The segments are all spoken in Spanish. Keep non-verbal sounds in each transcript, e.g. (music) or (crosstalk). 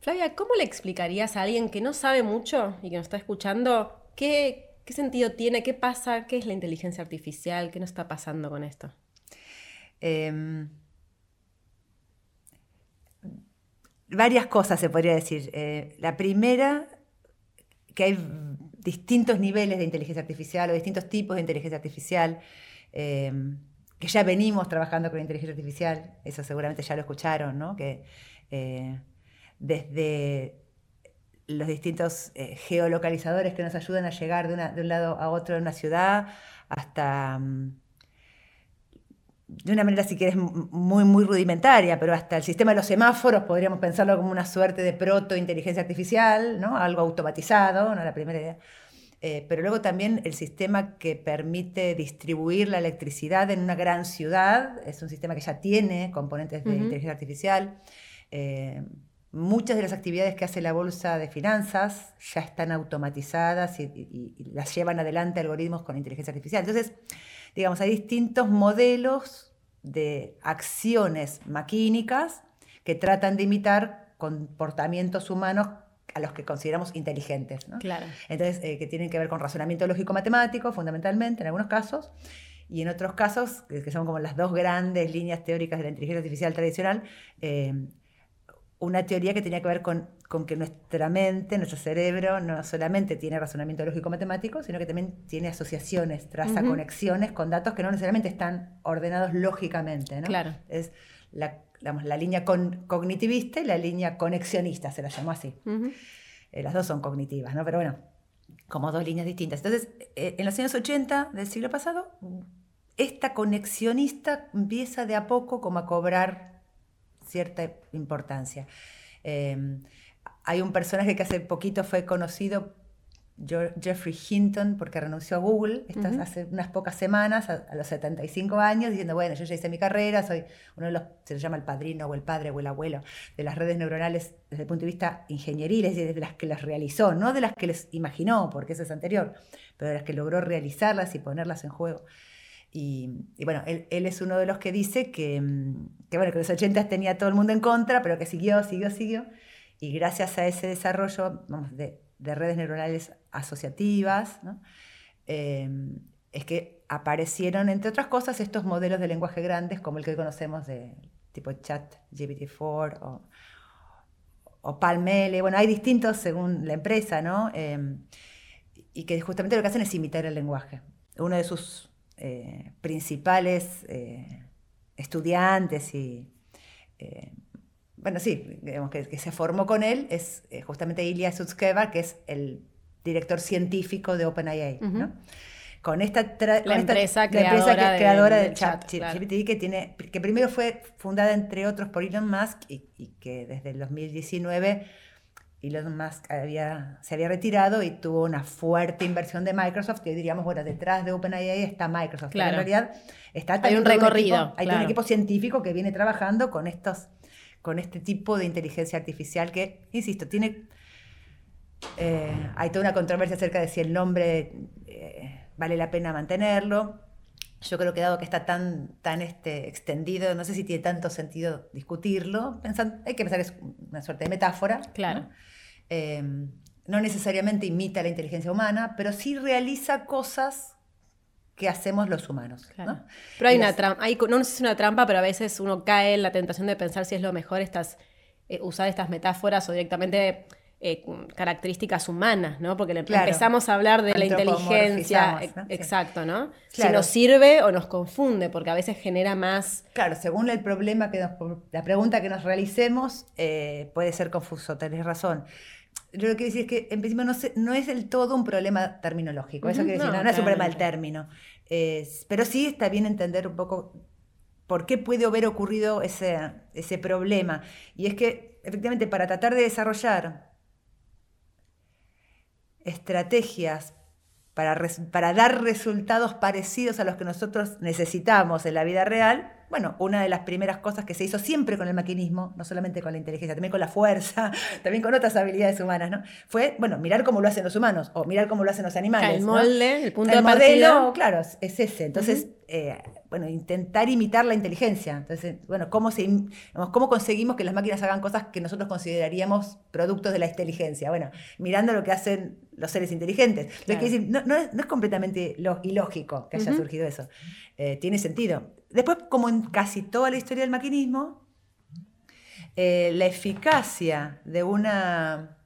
Flavia, ¿cómo le explicarías a alguien que no sabe mucho y que nos está escuchando qué, sentido tiene, qué pasa, qué es la inteligencia artificial, qué nos está pasando con esto? Em, varias cosas se podría decir. Eh, la primera, que hay distintos niveles de inteligencia artificial o distintos tipos de inteligencia artificial, em, que ya venimos trabajando con inteligencia artificial, eso seguramente ya lo escucharon, ¿no? Que eh, desde los distintos eh, geolocalizadores que nos ayudan a llegar de, un lado a otro de una ciudad, hasta, mm, de una manera si quieres muy, muy rudimentaria, pero hasta el sistema de los semáforos podríamos pensarlo como una suerte de proto-inteligencia artificial, ¿no? algo automatizado, ¿no? la primera idea. Eh, pero luego también el sistema que permite distribuir la electricidad en una gran ciudad, es un sistema que ya tiene componentes de inteligencia artificial. Eh, Muchas de las actividades que hace la Bolsa de Finanzas ya están automatizadas y, las llevan adelante algoritmos con inteligencia artificial. Entonces, digamos, hay distintos modelos de acciones maquínicas que tratan de imitar comportamientos humanos a los que consideramos inteligentes. Claro. Entonces, eh, que tienen que ver con razonamiento lógico-matemático, fundamentalmente, en algunos casos, y en otros casos, que son como las dos grandes líneas teóricas de la inteligencia artificial tradicional, eh, una teoría que tenía que ver con, que nuestra mente, nuestro cerebro, no solamente tiene razonamiento lógico-matemático, sino que también tiene asociaciones, traza conexiones con datos que no necesariamente están ordenados lógicamente. ¿no? Claro. Es la, la línea cognitivista y la línea conexionista, se la llamó así. Eh, las dos son cognitivas, ¿no? Pero bueno, como dos líneas distintas. Entonces, eh, en los años 80 del siglo pasado, esta conexionista empieza de a poco como a cobrar cierta importancia. Em, hay un personaje que hace poquito fue conocido, Jeffrey Hinton, porque renunció a Google hace unas pocas semanas, a, los 75 años, diciendo, bueno, yo ya hice mi carrera, soy uno de los, se le llama el padrino o el padre o el abuelo de las redes neuronales desde el punto de vista ingenieril, es decir, de las que las realizó, no de las que les imaginó, porque eso es anterior, pero de las que logró realizarlas y ponerlas en juego. Y, bueno, él, es uno de los que dice que, mm, que, bueno, que los 80 tenía todo el mundo en contra, pero que siguió, siguió, siguió. Y gracias a ese desarrollo de, redes neuronales asociativas, em, es que aparecieron, entre otras cosas, estos modelos de lenguaje grandes como el que conocemos de tipo chat GPT-4 o, o Palmele. Bueno, hay distintos según la empresa, ¿no? Em, y que justamente lo que hacen es imitar el lenguaje. Uno de sus eh, principales eh, estudiantes y, eh, bueno, sí, digamos que, se formó con él es justamente Ilya Sutskever, que es el director científico de OpenAI, Con esta, la, empresa, creadora, del, chat, que, tiene, que primero fue fundada entre otros por Elon Musk y, y que desde el 2019 Elon Musk había, se había retirado y tuvo una fuerte inversión de Microsoft, que diríamos, bueno, detrás de OpenAI está Microsoft. Claro. en realidad está hay un recorrido. hay un equipo científico que viene trabajando con estos, con este tipo de inteligencia artificial que, insisto, tiene. Eh, hay toda una controversia acerca de si el nombre eh, vale la pena mantenerlo. Yo creo que dado que está tan, tan este, extendido, no sé si tiene tanto sentido discutirlo. Pensando, hay que pensar que es una suerte de metáfora. Claro. Em, ¿no? necesariamente imita la inteligencia humana, pero sí realiza cosas que hacemos los humanos. Pero hay una trampa, no sé si es una trampa, pero a veces uno cae en la tentación de pensar si es lo mejor estas, eh, usar estas metáforas o directamente eh, características humanas, ¿no? Porque empezamos a hablar de la inteligencia, exacto, ¿no? Si nos sirve o nos confunde, porque a veces genera más... Claro, según el problema que la pregunta que nos realicemos, eh, puede ser confuso, tenés razón. Yo lo que quiero decir es que en principio no, no es del todo un problema terminológico, eso quiere decir, no, es un problema del término, pero sí está bien entender un poco por qué puede haber ocurrido ese, ese problema. Y es que efectivamente para tratar de desarrollar estrategias para, para dar resultados parecidos a los que nosotros necesitamos en la vida real, bueno, una de las primeras cosas que se hizo siempre con el maquinismo, no solamente con la inteligencia, también con la fuerza, (laughs) también con otras habilidades humanas, ¿no? Fue, bueno, mirar cómo lo hacen los humanos o mirar cómo lo hacen los animales. El molde, el punto el de modelo, claro, es ese. Entonces, eh, bueno, intentar imitar la inteligencia. Entonces, bueno, ¿cómo, se, ¿cómo conseguimos que las máquinas hagan cosas que nosotros consideraríamos productos de la inteligencia? Bueno, mirando lo que hacen los seres inteligentes. decir, no, es, completamente ilógico que haya surgido eso. Eh, tiene sentido. Después, como en casi toda la historia del maquinismo, eh, la eficacia de una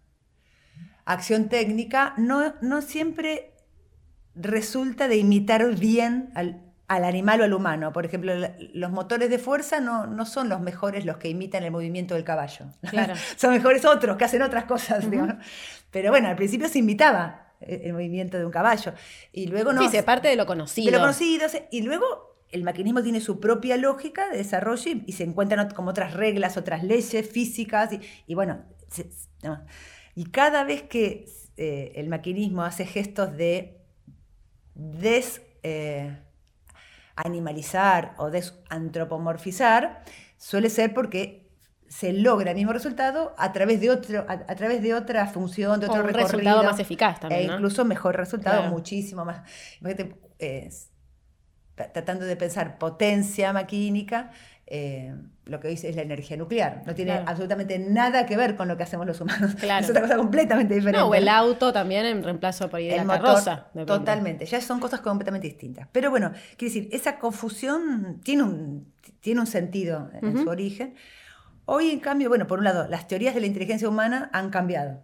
acción técnica no, no siempre resulta de imitar bien al, al animal o al humano. Por ejemplo, los motores de fuerza no, no, son los mejores los que imitan el movimiento del caballo. (laughs) son mejores otros que hacen otras cosas. Pero bueno, al principio se imitaba el movimiento de un caballo. Y luego no. Sí, se parte de lo conocido. De lo conocido. Y luego el maquinismo tiene su propia lógica de desarrollo y, se encuentran como otras reglas, otras leyes físicas. Y, bueno, y cada vez que eh, el maquinismo hace gestos de des. Eh, animalizar o desantropomorfizar, suele ser porque se logra el mismo resultado a través de otro, a, través de otra función, de otro un resultado más eficaz también. E incluso mejor resultado, muchísimo más. Tratando de pensar potencia maquínica, eh, lo que dice es la energía nuclear. No tiene absolutamente nada que ver con lo que hacemos los humanos. (laughs) Es otra cosa completamente diferente. o el auto también en reemplazo por ir la carroza. Totalmente, ya son cosas completamente distintas. Pero bueno, quiere decir, esa confusión tiene un, tiene un sentido en su origen. Hoy, en cambio, bueno, por un lado, las teorías de la inteligencia humana han cambiado.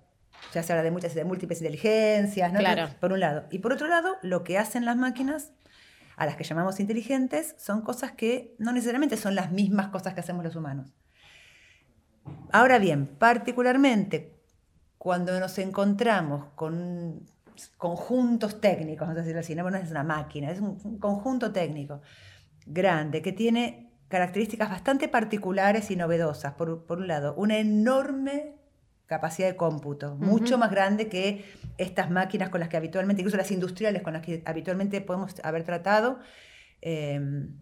Ya se habla de muchas de múltiples inteligencias, ¿no? Claro. Por un lado. Y por otro lado, lo que hacen las máquinas a las que llamamos inteligentes, son cosas que no necesariamente son las mismas cosas que hacemos los humanos. Ahora bien, particularmente cuando nos encontramos con conjuntos técnicos, decirlo así, no, es una máquina, es un, conjunto técnico grande que tiene características bastante particulares y novedosas. Por, por un lado, una enorme capacidad de cómputo, mucho más grande que estas máquinas con las que habitualmente, incluso las industriales con las que habitualmente podemos haber tratado, em,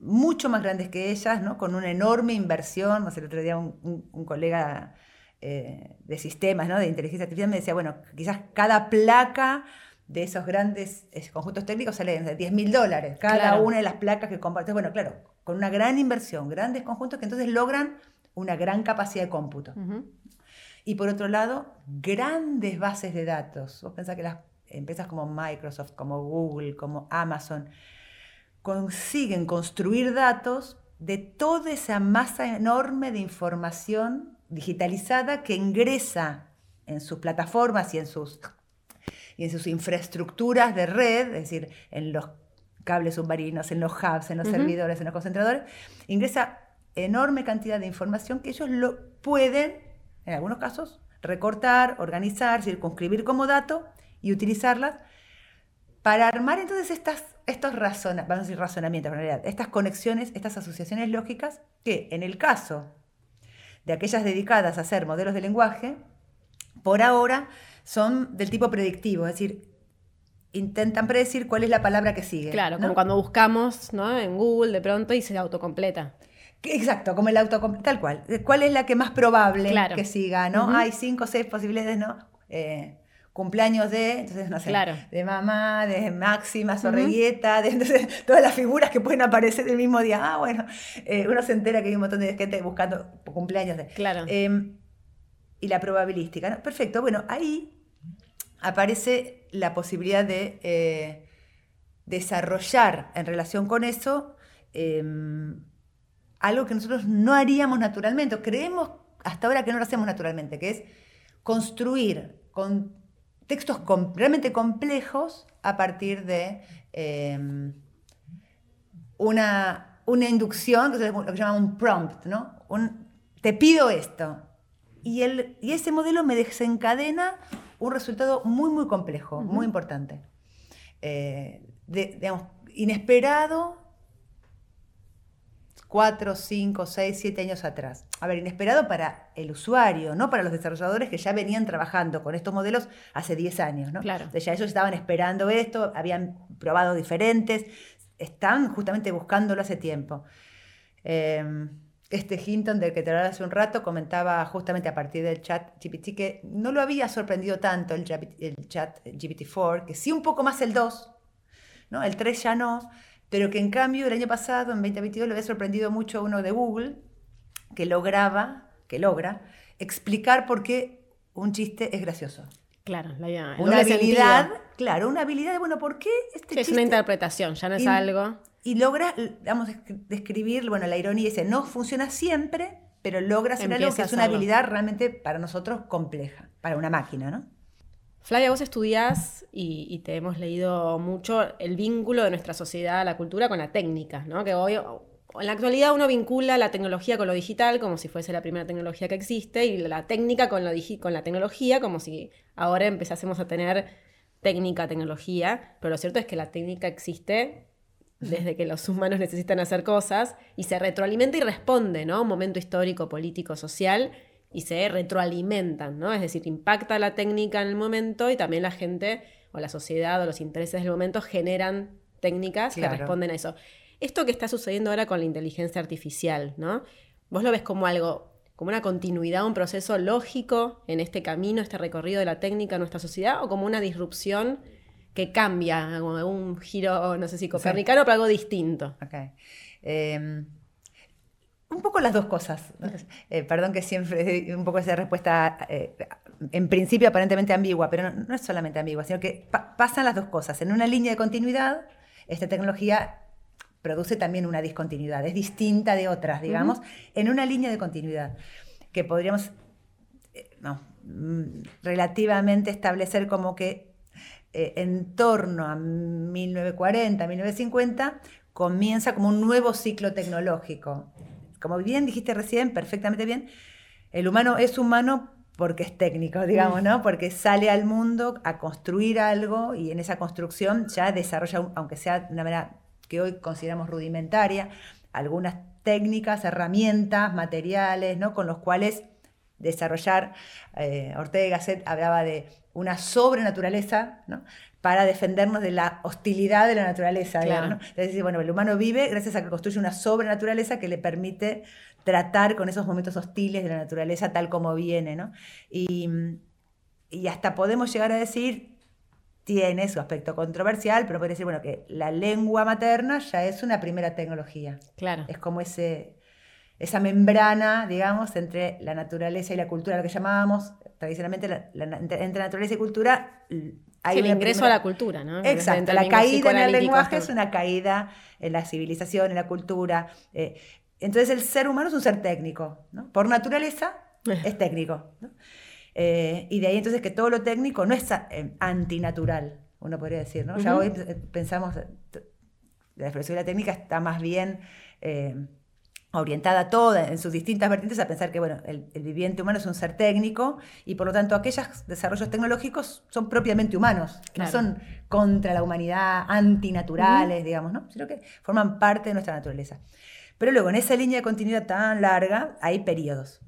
mucho más grandes que ellas, ¿no? con una enorme inversión. No sé, el otro día un, colega eh, de sistemas, ¿no? de inteligencia artificial, me decía, bueno, quizás cada placa de esos grandes eh, conjuntos técnicos sale de 10 mil dólares, cada una de las placas que compartes. Bueno, claro, con una gran inversión, grandes conjuntos que entonces logran una gran capacidad de cómputo. Y por otro lado, grandes bases de datos. Vos pensás que las empresas como Microsoft, como Google, como Amazon, consiguen construir datos de toda esa masa enorme de información digitalizada que ingresa en sus plataformas y en sus, y en sus infraestructuras de red, es decir, en los cables submarinos, en los hubs, en los servidores, en los concentradores, ingresa enorme cantidad de información que ellos lo pueden, en algunos casos, recortar, organizar, circunscribir como dato y utilizarlas para armar entonces estas, estos vamos a decir razonamientos, en realidad, estas conexiones, estas asociaciones lógicas que en el caso de aquellas dedicadas a hacer modelos de lenguaje, por ahora son del tipo predictivo, es decir, intentan predecir cuál es la palabra que sigue. Claro, como cuando buscamos en Google de pronto y se autocompleta. Exacto, como el auto, tal cual. ¿Cuál es la que más probable que siga? ¿no? Hay cinco o seis posibilidades, ¿no? Eh, cumpleaños de, entonces, no sé, de mamá, de Máxima, Sorreguieta, de entonces, todas las figuras que pueden aparecer el mismo día. Ah, bueno, eh, uno se entera que hay un montón de gente buscando cumpleaños de. Claro. Em, y la probabilística, ¿no? Perfecto, bueno, ahí aparece la posibilidad de eh, desarrollar en relación con eso em, algo que nosotros no haríamos naturalmente, o creemos hasta ahora que no lo hacemos naturalmente, que es construir con textos realmente complejos a partir de em, una, una, inducción, que es lo que se llama un prompt, ¿no? Un, te pido esto. Y, el, y ese modelo me desencadena un resultado muy, muy complejo, muy importante. Eh, digamos, inesperado cuatro, cinco, seis, siete años atrás. A ver, inesperado para el usuario, no para los desarrolladores que ya venían trabajando con estos modelos hace 10 años, ¿no? Claro. ya ellos estaban esperando esto, habían probado diferentes, están justamente buscándolo hace tiempo. Em, este Hinton del que te hablaba hace un rato comentaba justamente a partir del chat GPT que no lo había sorprendido tanto el, el chat GPT-4, que sí un poco más el 2, ¿no? el 3 ya no, pero que en cambio el año pasado, en 2022, le había sorprendido mucho uno de Google, que lograba, que logra, explicar por qué un chiste es gracioso. Claro, la, una habilidad, claro, una habilidad de, bueno, ¿por qué este chiste? Es una interpretación, ya no es algo. Y logra, vamos, describir, bueno, la ironía dice, no funciona siempre, pero logra hacer algo que es una habilidad realmente para nosotros compleja, para una máquina, ¿no? Flavia, vos estudiás y, te hemos leído mucho el vínculo de nuestra sociedad, la cultura, con la técnica, ¿no? Que hoy, en la actualidad uno vincula la tecnología con lo digital como si fuese la primera tecnología que existe y la técnica con, lo con la tecnología como si ahora empezásemos a tener técnica, tecnología, pero lo cierto es que la técnica existe desde que los humanos (laughs) necesitan hacer cosas y se retroalimenta y responde, ¿no? Un momento histórico, político, social y se retroalimentan, ¿no? Es decir, impacta la técnica en el momento y también la gente o la sociedad o los intereses del momento generan técnicas que responden a eso. Esto que está sucediendo ahora con la inteligencia artificial, ¿no? ¿Vos lo ves como algo, como una continuidad, un proceso lógico en este camino, este recorrido de la técnica en nuestra sociedad, o como una disrupción que cambia, como un giro, no sé si copernicano, pero algo distinto? Okay. Em, un poco las dos cosas. Eh, perdón que siempre un poco esa respuesta, eh, en principio aparentemente ambigua, pero no, es solamente ambigua, sino que pasan las dos cosas. En una línea de continuidad, esta tecnología produce también una discontinuidad, es distinta de otras, digamos, en una línea de continuidad que podríamos eh, mm, relativamente establecer como que en torno a 1940, 1950, comienza como un nuevo ciclo tecnológico. Como bien dijiste recién, perfectamente bien, el humano es humano porque es técnico, digamos, ¿no? Porque sale al mundo a construir algo y en esa construcción ya desarrolla, aunque sea de una manera que hoy consideramos rudimentaria, algunas técnicas, herramientas, materiales, ¿no? con los cuales desarrollar, eh, Ortega y Gasset hablaba de una sobrenaturaleza, ¿no? para defendernos de la hostilidad de la naturaleza. Es decir, bueno, el humano vive gracias a que construye una sobrenaturaleza que le permite tratar con esos momentos hostiles de la naturaleza tal como viene. ¿no? Y, y hasta podemos llegar a decir, tiene su aspecto controversial, pero puede decir, bueno, que la lengua materna ya es una primera tecnología. Claro. Es como ese, esa membrana, digamos, entre la naturaleza y la cultura, lo que llamábamos tradicionalmente entre naturaleza y cultura. Hay el ingreso a la cultura, ¿no? Exacto, la caída en el lenguaje es una caída en la civilización, en la cultura. Eh, entonces el ser humano es un ser técnico, ¿no? Por naturaleza es técnico. ¿no? Eh, y de ahí entonces que todo lo técnico no es eh, antinatural, uno podría decir, ¿no? Ya hoy eh, pensamos, la filosofía técnica está más bien orientada toda en sus distintas vertientes a pensar que, bueno, el, viviente humano es un ser técnico y por lo tanto aquellos desarrollos tecnológicos son propiamente humanos, no son contra la humanidad, antinaturales, digamos, ¿no? Sino que forman parte de nuestra naturaleza. Pero luego, en esa línea de continuidad tan larga, hay periodos.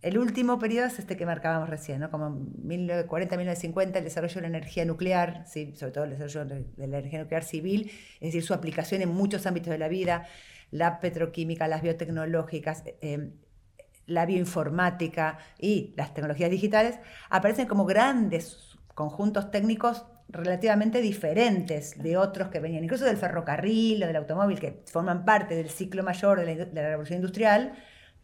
El último periodo es este que marcábamos recién, ¿no? como 1940-1950, el desarrollo de la energía nuclear, ¿sí? sobre todo el desarrollo de la energía nuclear civil, es decir, su aplicación en muchos ámbitos de la vida, la petroquímica, las biotecnológicas, eh, la bioinformática y las tecnologías digitales, aparecen como grandes conjuntos técnicos relativamente diferentes de otros que venían, incluso del ferrocarril o del automóvil, que forman parte del ciclo mayor de la, de la revolución industrial,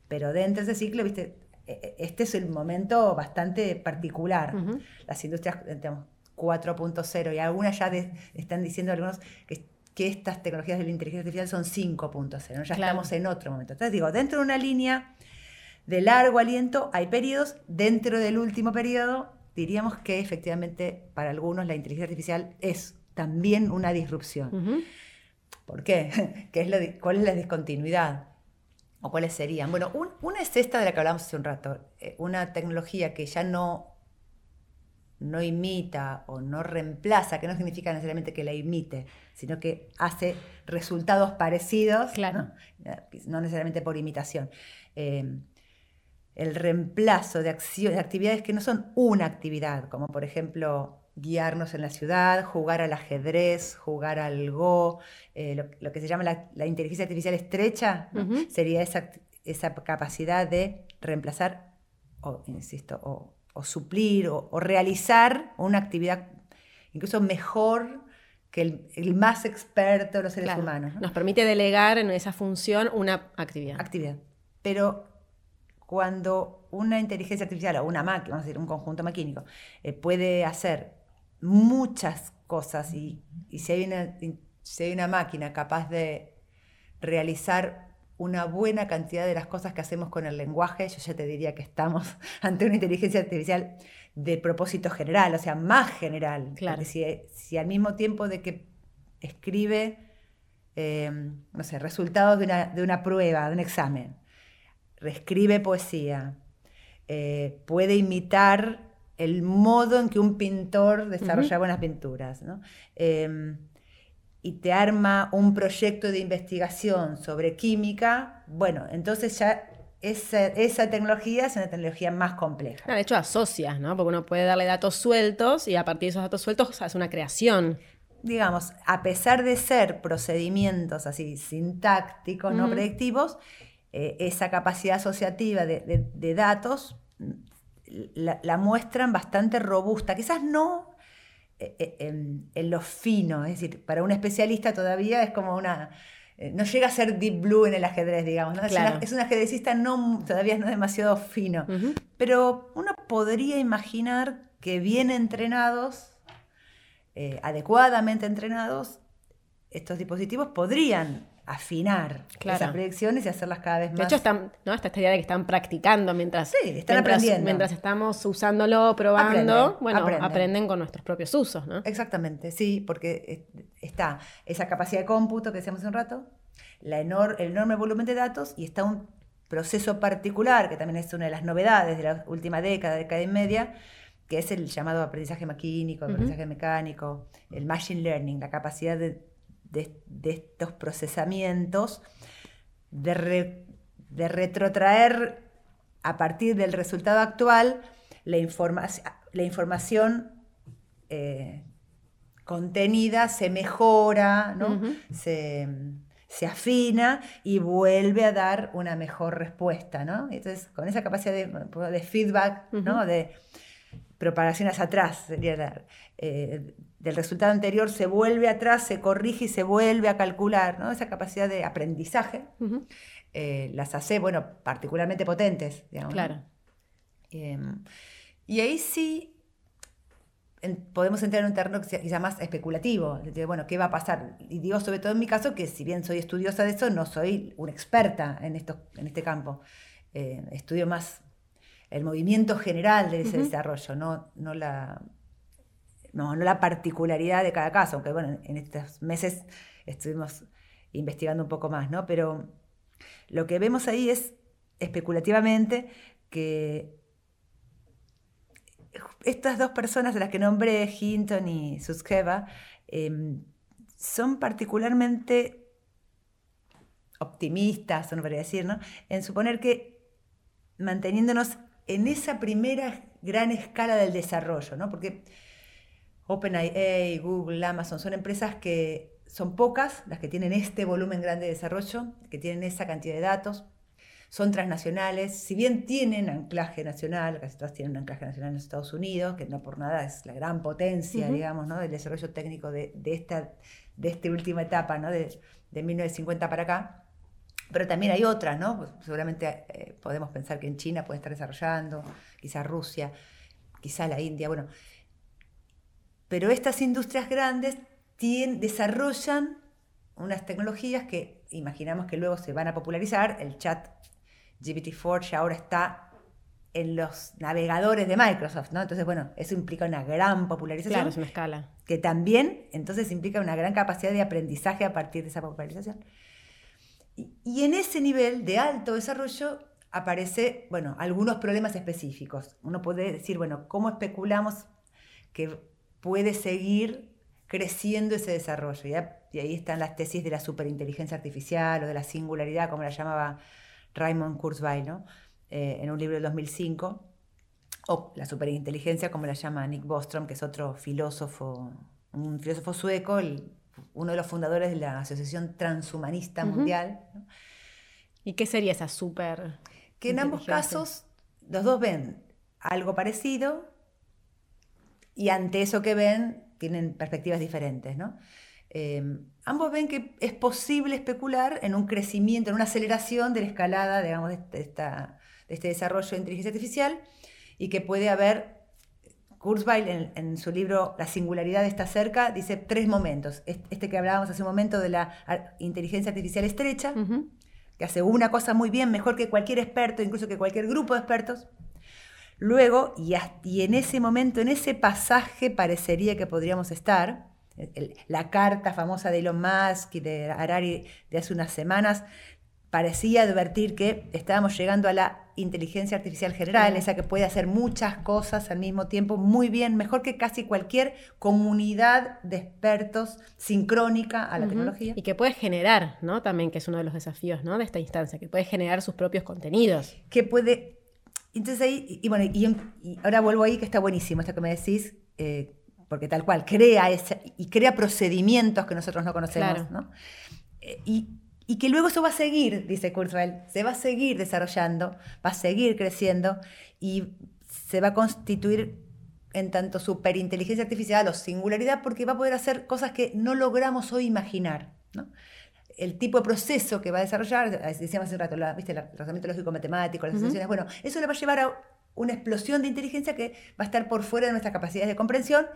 pero dentro de ese ciclo, viste, e, e, este es el momento bastante particular. Las industrias 4.0 y algunas ya están diciendo algunos que, que, estas tecnologías de la inteligencia artificial son 5.0, ya estamos en otro momento. Entonces digo, dentro de una línea de largo aliento hay periodos, dentro del último periodo diríamos que efectivamente para algunos la inteligencia artificial es también una disrupción. ¿Por qué? (laughs) ¿Qué es lo, ¿Cuál es la discontinuidad? ¿O cuáles serían? Bueno, una es esta de la que hablamos hace un rato, eh, una tecnología que ya no, no imita o no reemplaza, que no significa necesariamente que la imite, sino que hace resultados parecidos, claro. no, necesariamente por imitación. Em, el reemplazo de, de actividades que no son una actividad, como por ejemplo guiarnos en la ciudad, jugar al ajedrez, jugar al Go, eh, lo, que se llama la, inteligencia artificial estrecha, sería esa, esa, capacidad de reemplazar, o, insisto, o, suplir o, realizar una actividad incluso mejor que el, más experto de los seres humanos. Nos permite delegar en esa función una actividad. Actividad. Pero cuando una inteligencia artificial o una máquina, vamos a decir, un conjunto maquínico, eh, puede hacer muchas cosas y, si, hay una, si hay una máquina capaz de realizar una buena cantidad de las cosas que hacemos con el lenguaje, yo ya te diría que estamos (laughs) ante una inteligencia artificial de propósito general, o sea, más general. Claro. Si, al mismo tiempo de que escribe, eh, no sé, resultados de una, de una, prueba, de un examen, reescribe poesía, eh, puede imitar el modo en que un pintor desarrolla buenas pinturas, ¿no? Em, y te arma un proyecto de investigación sobre química, bueno, entonces ya esa, tecnología es una tecnología más compleja. de hecho, asocias, ¿no? Porque uno puede darle datos sueltos y a partir de esos datos sueltos hace una creación. Digamos, a pesar de ser procedimientos así sintácticos, no predictivos, eh, esa capacidad asociativa de, datos mm, la, muestran bastante robusta. Quizás no eh, eh, en, lo fino, es decir, para un especialista todavía es como una eh, no llega a ser deep blue en el ajedrez, digamos. Es, un ajedrecista no, todavía no demasiado fino. Pero uno podría imaginar que bien entrenados, eh, adecuadamente entrenados, estos dispositivos podrían afinar esas predicciones y hacerlas cada vez más. De hecho, están, ¿no? Esta idea de que están practicando mientras, sí, están aprendiendo. mientras estamos usándolo, probando, bueno, aprenden. con nuestros propios usos, ¿no? Exactamente, sí, porque está esa capacidad de cómputo que decíamos hace un rato, la el enorme volumen de datos y está un proceso particular, que también es una de las novedades de la última década, década y media, que es el llamado aprendizaje maquínico, aprendizaje mecánico, el machine learning, la capacidad de de, estos procesamientos, de, retrotraer a partir del resultado actual la, la información eh, contenida se mejora, se, afina y vuelve a dar una mejor respuesta. Entonces, con esa capacidad de, feedback, de propagación hacia atrás, sería eh, del resultado anterior se vuelve atrás, se corrige y se vuelve a calcular, ¿no? Esa capacidad de aprendizaje eh, las hace, bueno, particularmente potentes, digamos. Claro. Em, y ahí sí podemos entrar en un terreno quizá más especulativo, de, bueno, ¿qué va a pasar? Y digo sobre todo en mi caso que si bien soy estudiosa de eso, no soy una experta en, esto, en este campo. Eh, estudio más el movimiento general de ese desarrollo, no, no la no, no la particularidad de cada caso, aunque bueno, en estos meses estuvimos investigando un poco más, ¿no? Pero lo que vemos ahí es especulativamente que estas dos personas de las que nombré, Hinton y Suskeva, em, son particularmente optimistas, no podría decir, ¿no? En suponer que manteniéndonos en esa primera gran escala del desarrollo, ¿no? Porque OpenAI, Google, Amazon, son empresas que son pocas las que tienen este volumen grande de desarrollo, que tienen esa cantidad de datos, son transnacionales, si bien tienen anclaje nacional, casi todas tienen un anclaje nacional en Estados Unidos, que no por nada es la gran potencia, digamos, ¿no? del desarrollo técnico de, esta, de esta última etapa, ¿no? de, de 1950 para acá. Pero también hay otras, ¿no? Pues seguramente eh, podemos pensar que en China puede estar desarrollando, quizá Rusia, quizá la India, bueno, pero estas industrias grandes desarrollan unas tecnologías que imaginamos que luego se van a popularizar. El chat GPT-4 ya ahora está en los navegadores de Microsoft, ¿no? Entonces, bueno, eso implica una gran popularización. Claro, es una escala. Que también, entonces, implica una gran capacidad de aprendizaje a partir de esa popularización. Y, y en ese nivel de alto desarrollo aparece, bueno, algunos problemas específicos. Uno puede decir, bueno, ¿cómo especulamos que puede seguir creciendo ese desarrollo. Y ahí están las tesis de la superinteligencia artificial o de la singularidad, como la llamaba Raymond Kurzweil, ¿no? Eh, en un libro del 2005, o la superinteligencia, como la llama Nick Bostrom, que es otro filósofo, un filósofo sueco, uno de los fundadores de la Asociación Transhumanista Mundial. ¿Y qué sería esa super? Que en ambos casos los dos ven algo parecido y ante eso que ven tienen perspectivas diferentes, ¿no? Em, ambos ven que es posible especular en un crecimiento, en una aceleración de la escalada, digamos, de, esta, de este desarrollo de inteligencia artificial y que puede haber, Kurzweil en, su libro La singularidad está cerca, dice tres momentos. Este que hablábamos hace un momento de la inteligencia artificial estrecha, que hace una cosa muy bien, mejor que cualquier experto, incluso que cualquier grupo de expertos. Luego, y, y en ese momento, en ese pasaje parecería que podríamos estar, la carta famosa de Elon Musk y de Harari de hace unas semanas parecía advertir que estábamos llegando a la inteligencia artificial general, esa que puede hacer muchas cosas al mismo tiempo muy bien, mejor que casi cualquier comunidad de expertos sincrónica a la tecnología. Y que puede generar, ¿no? También, que es uno de los desafíos, ¿no? De esta instancia, que puede generar sus propios contenidos. Que puede... Entonces ahí, y, bueno, y, ahora vuelvo ahí, que está buenísimo esto que me decís, eh, porque tal cual, crea ese, y crea procedimientos que nosotros no conocemos, ¿no? Eh, y y que luego eso va a seguir, dice Kurzweil, se va a seguir desarrollando, va a seguir creciendo y se va a constituir en tanto superinteligencia artificial o singularidad porque va a poder hacer cosas que no logramos hoy imaginar. El tipo de proceso que va a desarrollar, decíamos hace un rato, ¿viste? el razonamiento lógico-matemático, las asociaciones, bueno, eso le va a llevar a una explosión de inteligencia que va a estar por fuera de nuestras capacidades de comprensión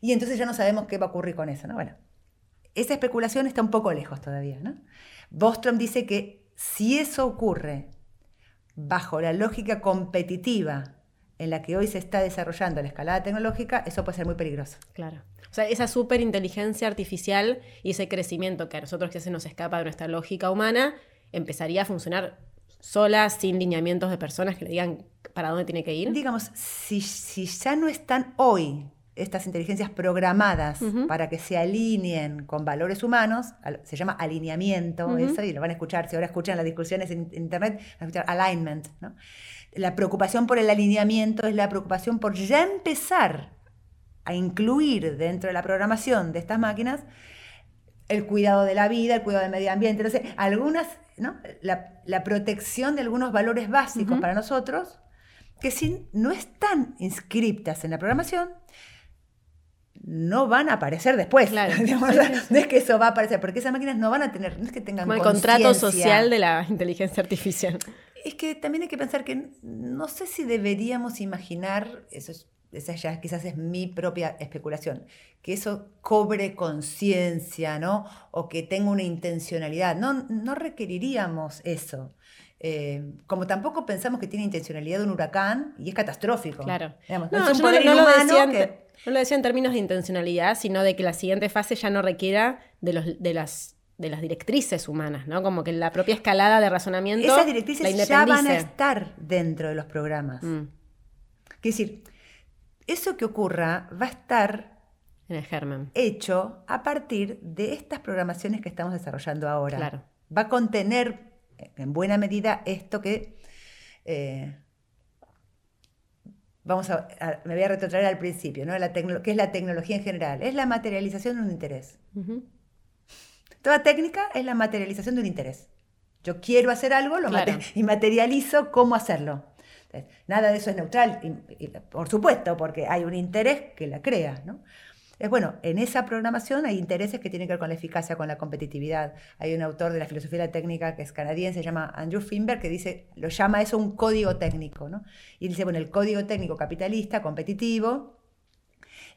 y entonces ya no sabemos qué va a ocurrir con eso. ¿no? Bueno, esa especulación está un poco lejos todavía. ¿no? Bostrom dice que si eso ocurre bajo la lógica competitiva en la que hoy se está desarrollando la escalada tecnológica, eso puede ser muy peligroso. Claro. O sea, esa superinteligencia artificial y ese crecimiento que a nosotros que se nos escapa de nuestra lógica humana, empezaría a funcionar sola, sin lineamientos de personas que le digan para dónde tiene que ir. Digamos, si, si ya no están hoy estas inteligencias programadas para que se alineen con valores humanos, se llama alineamiento, eso, y lo van a escuchar, si ahora escuchan las discusiones en internet, van a escuchar alignment. La preocupación por el alineamiento es la preocupación por ya empezar a incluir dentro de la programación de estas máquinas el cuidado de la vida, el cuidado del medio ambiente, entonces, algunas, ¿no? la, protección de algunos valores básicos para nosotros, que si no están inscriptas en la programación, no van a aparecer después. Claro. (laughs) No es que eso va a aparecer, porque esas máquinas no van a tener, no es que tengan Como el contrato social de la inteligencia artificial. Es que también hay que pensar que no sé si deberíamos imaginar, eso esa ya quizás es mi propia especulación, que eso cobre conciencia, ¿no? O que tenga una intencionalidad. No, no requeriríamos eso. Eh, como tampoco pensamos que tiene intencionalidad un huracán y es catastrófico. Claro. no, es un poder no, lo que no lo decía en términos de intencionalidad, sino de que la siguiente fase ya no requiera de, los, de las de las directrices humanas, ¿no? Como que la propia escalada de razonamiento. Esas directrices ya van a estar dentro de los programas. Mm. Es decir, eso que ocurra va a estar en el germen. hecho a partir de estas programaciones que estamos desarrollando ahora. Claro. Va a contener en buena medida esto que eh, vamos a, me voy a retrotraer al principio, ¿no? La ¿Qué es la tecnología en general? Es la materialización de un interés. Toda técnica es la materialización de un interés. Yo quiero hacer algo lo y materializo cómo hacerlo. Nada de eso es neutral, por supuesto, porque hay un interés que la crea. Es bueno, en esa programación hay intereses que tienen que ver con la eficacia, con la competitividad. Hay un autor de la filosofía de la técnica que es canadiense, se llama Andrew Finberg, que dice, lo llama eso un código técnico. Y dice, bueno, el código técnico capitalista, competitivo,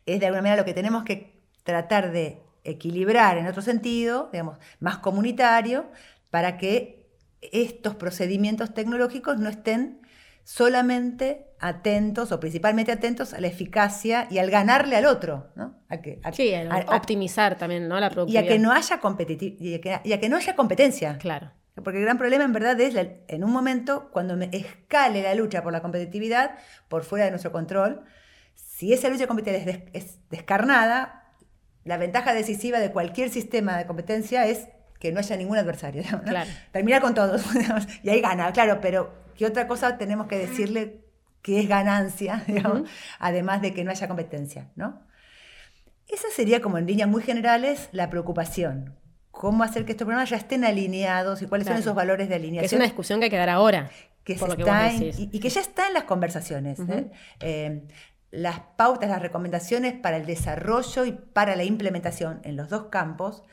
es de alguna manera lo que tenemos que tratar de equilibrar en otro sentido, digamos, más comunitario, para que estos procedimientos tecnológicos no estén solamente atentos o principalmente atentos a la eficacia y al ganarle al otro, ¿no? A que, sí, a, optimizar también, ¿no? La productividad. Y a que no haya y que, y a que no haya competencia. Claro. Porque el gran problema en verdad es en un momento cuando me escale la lucha por la competitividad por fuera de nuestro control, si esa lucha competitiva es, descarnada, la ventaja decisiva de cualquier sistema de competencia es que no haya ningún adversario. (laughs) Claro. Terminar con todos. (laughs) y ahí gana, claro, pero ¿qué otra cosa tenemos que decirle que es ganancia, (laughs) digamos, además de que no haya competencia, ¿no? Esa sería como en líneas muy generales la preocupación. Cómo hacer que estos problemas ya estén alineados y cuáles son esos valores de alineación. Que es una discusión que hay que dar ahora. Que y, que ya está en las conversaciones. ¿eh? Eh, las pautas, las recomendaciones para el desarrollo y para la implementación en los dos campos,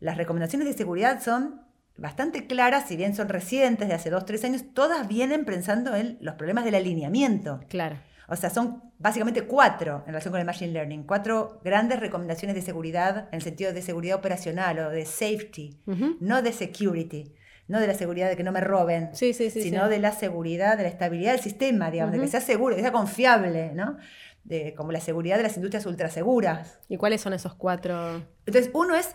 las recomendaciones de seguridad son bastante claras, si bien son recientes, de hace dos, tres años, todas vienen pensando en los problemas del alineamiento. Claro. O sea, son básicamente cuatro en relación con el Machine Learning, cuatro grandes recomendaciones de seguridad en el sentido de seguridad operacional o de safety, no de security, no de la seguridad de que no me roben, sino de la seguridad, de la estabilidad del sistema, digamos, de que sea seguro, que sea confiable, ¿no? De, como la seguridad de las industrias ultraseguras. ¿Y cuáles son esos cuatro? Entonces, uno es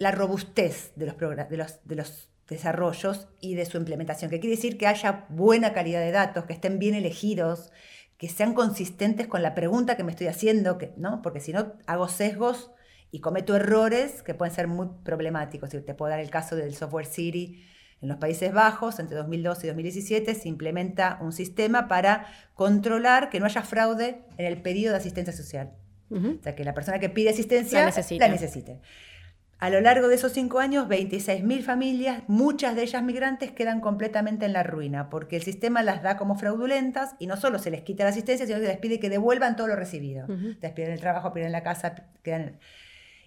la robustez de los, de, los, de los desarrollos y de su implementación, que quiere decir que haya buena calidad de datos, que estén bien elegidos, que sean consistentes con la pregunta que me estoy haciendo, que, ¿no? porque si no hago sesgos y cometo errores que pueden ser muy problemáticos. Te puedo dar el caso del software City en los Países Bajos, entre 2012 y 2017 se implementa un sistema para controlar que no haya fraude en el pedido de asistencia social. O sea, que la persona que pide asistencia la necesite. A lo largo de esos cinco años, 26.000 familias, muchas de ellas migrantes, quedan completamente en la ruina, porque el sistema las da como fraudulentas y no solo se les quita la asistencia, sino que les pide que devuelvan todo lo recibido. Les piden el trabajo, piden la casa, quedan...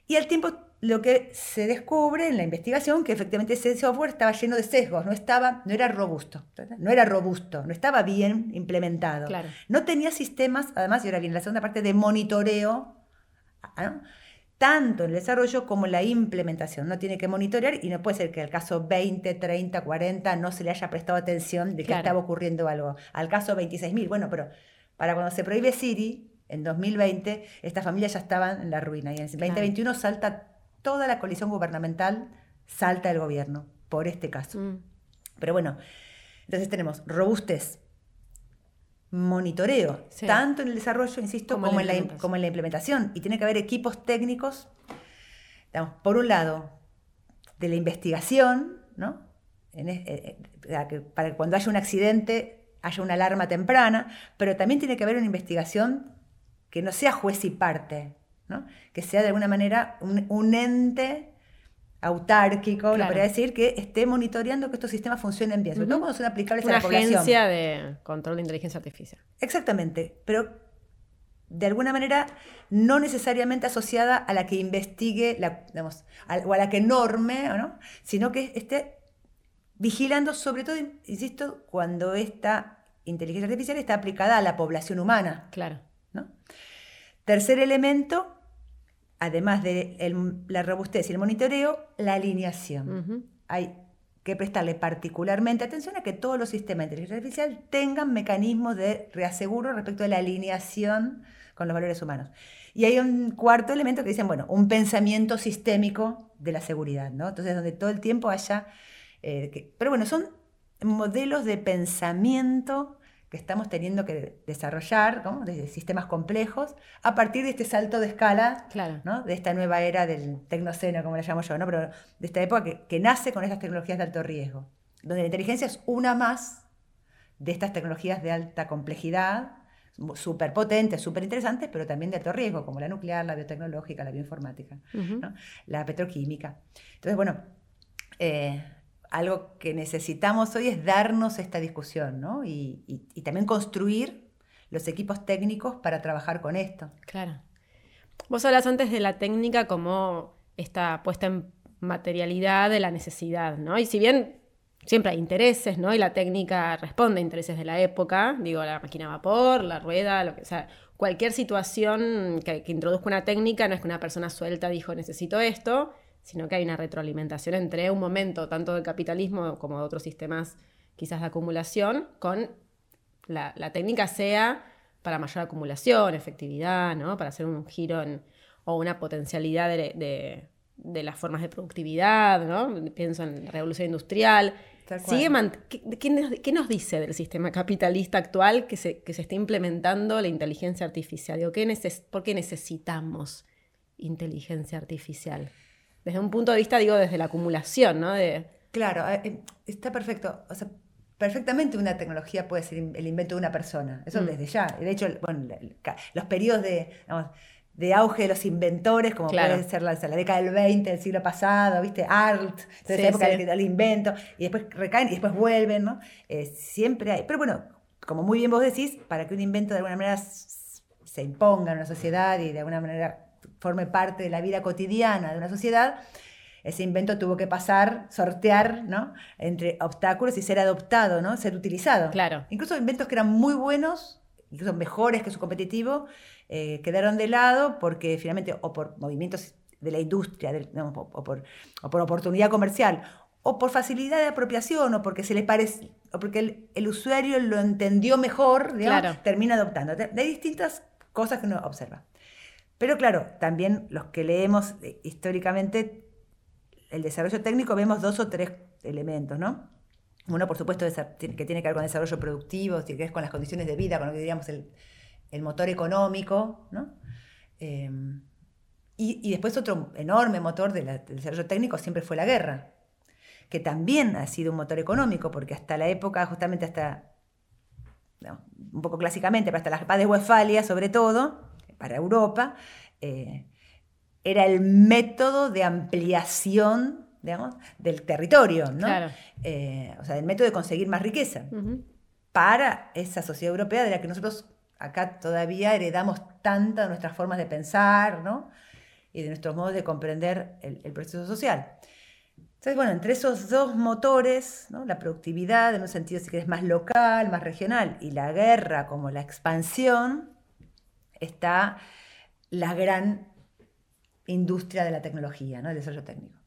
Y al tiempo lo que se descubre en la investigación, que efectivamente ese software estaba lleno de sesgos, no, estaba, no era robusto, no era robusto, no estaba bien implementado. No tenía sistemas, además, y ahora viene la segunda parte, de monitoreo. ¿no? Tanto en el desarrollo como en la implementación. No tiene que monitorear y no puede ser que al caso 20, 30, 40 no se le haya prestado atención de que estaba ocurriendo algo. Al caso 26.000, bueno, pero para cuando se prohíbe Siri, en 2020, estas familias ya estaban en la ruina y en 2021 salta toda la coalición gubernamental, salta el gobierno por este caso. Mm. Pero bueno, entonces tenemos robustez, monitoreo, tanto en el desarrollo, insisto, como, en, la, como en la implementación. Y tiene que haber equipos técnicos, por un lado, de la investigación, ¿no? Eh, eh, para que cuando haya un accidente haya una alarma temprana, pero también tiene que haber una investigación que no sea juez y parte, ¿no? que sea de alguna manera un, un ente autárquico, lo podría decir, que esté monitoreando que estos sistemas funcionen bien, sobre todo cuando son aplicables a la población. Una agencia de control de inteligencia artificial. Exactamente, pero de alguna manera no necesariamente asociada a la que investigue, la, digamos, o a la que norme, ¿no? sino que esté vigilando, sobre todo, insisto, cuando esta inteligencia artificial está aplicada a la población humana. Claro. ¿no? Tercer elemento, además de la robustez y el monitoreo, la alineación. Hay que prestarle particularmente atención a que todos los sistemas de inteligencia artificial tengan mecanismos de reaseguro respecto a la alineación con los valores humanos. Y hay un cuarto elemento que dicen, bueno, un pensamiento sistémico de la seguridad, ¿no? Entonces, donde todo el tiempo haya... Eh, pero bueno, son modelos de pensamiento que estamos teniendo que desarrollar, ¿no? desde sistemas complejos, a partir de este salto de escala, ¿no? de esta nueva era del tecnoceno, como la llamo yo, ¿no? pero de esta época que, que, nace con estas tecnologías de alto riesgo, donde la inteligencia es una más de estas tecnologías de alta complejidad, súper potentes, súper interesantes, pero también de alto riesgo, como la nuclear, la biotecnológica, la bioinformática, ¿no? la petroquímica. Entonces, bueno, eh, algo que necesitamos hoy es darnos esta discusión, ¿no? Y, también construir los equipos técnicos para trabajar con esto. Claro. Vos hablas antes de la técnica como esta puesta en materialidad de la necesidad, ¿no? Y si bien siempre hay intereses, ¿no? Y la técnica responde a intereses de la época, digo, la máquina a vapor, la rueda, lo que. Cualquier situación que, que introduzca una técnica no es que una persona suelta dijo necesito esto, sino que hay una retroalimentación entre un momento tanto del capitalismo como de otros sistemas quizás de acumulación, con la, técnica sea para mayor acumulación, efectividad, ¿no? para hacer un giro o una potencialidad de, las formas de productividad, ¿no? pienso en la revolución industrial. Sigue ¿Qué, nos, dice del sistema capitalista actual que se, que se está implementando la inteligencia artificial? Digo, ¿qué ¿Por qué necesitamos inteligencia artificial? Desde un punto de vista, digo, desde la acumulación, ¿no? De... Claro, eh, eh, está perfecto. perfectamente una tecnología puede ser el invento de una persona, eso mm. desde ya. De hecho, bueno, los periodos de, de auge de los inventores, como puede ser la, década del 20 del siglo pasado, ¿viste? Art, de esa época del, invento, y después recaen y después vuelven, ¿no? Eh, siempre hay. Pero bueno, como muy bien vos decís, para que un invento de alguna manera se imponga en una sociedad y de alguna manera forme parte de la vida cotidiana de una sociedad, ese invento tuvo que pasar, sortear, ¿no? Entre obstáculos y ser adoptado, ¿no? Ser utilizado. Claro. Incluso inventos que eran muy buenos, incluso mejores que su competitivo, eh, quedaron de lado porque finalmente, o por movimientos de la industria, o, por, oportunidad comercial, o por facilidad de apropiación, o porque se le parece, o porque el, usuario lo entendió mejor, termina adoptando. Hay distintas cosas que uno observa. Pero claro, también los que leemos eh, históricamente el desarrollo técnico vemos dos o tres elementos, ¿no? Uno, por supuesto, que tiene que ver con el desarrollo productivo, tiene que ver con las condiciones de vida, con lo que diríamos el, motor económico, ¿no? Em, y, después otro enorme motor del desarrollo técnico siempre fue la guerra, que también ha sido un motor económico, porque hasta la época, justamente hasta, un poco clásicamente, pero hasta las paz de Westfalia sobre todo, para Europa, eh, era el método de ampliación, digamos, del territorio, ¿no? Eh, o sea, el método de conseguir más riqueza para esa sociedad europea de la que nosotros acá todavía heredamos tantas de nuestras formas de pensar, ¿no? Y de nuestros modos de comprender el, proceso social. Entonces, bueno, entre esos dos motores, ¿no? la productividad en un sentido, si querés, más local, más regional, y la guerra como la expansión, está la gran industria de la tecnología, ¿no? el desarrollo técnico.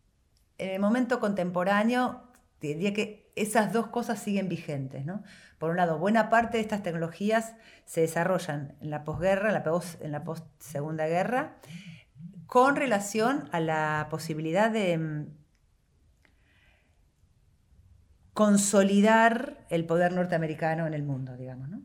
En el momento contemporáneo, diría que esas dos cosas siguen vigentes. ¿no? Por un lado, buena parte de estas tecnologías se desarrollan en la posguerra, en la post, guerra, con relación a la posibilidad de mm, consolidar el poder norteamericano en el mundo, digamos, ¿no?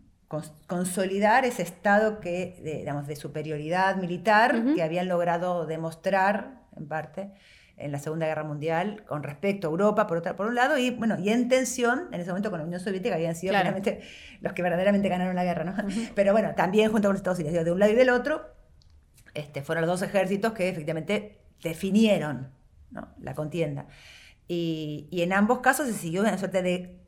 Consolidar ese estado que, de, digamos, de superioridad militar que habían logrado demostrar, en parte, en la Segunda Guerra Mundial con respecto a Europa, por, otra, por un lado, y, bueno, y en tensión, en ese momento con la Unión Soviética, habían sido los que verdaderamente ganaron la guerra, ¿no? Pero bueno, también junto con los Estados Unidos, de un lado y del otro, este, fueron los dos ejércitos que efectivamente definieron la contienda. Y, y, en ambos casos se siguió una suerte de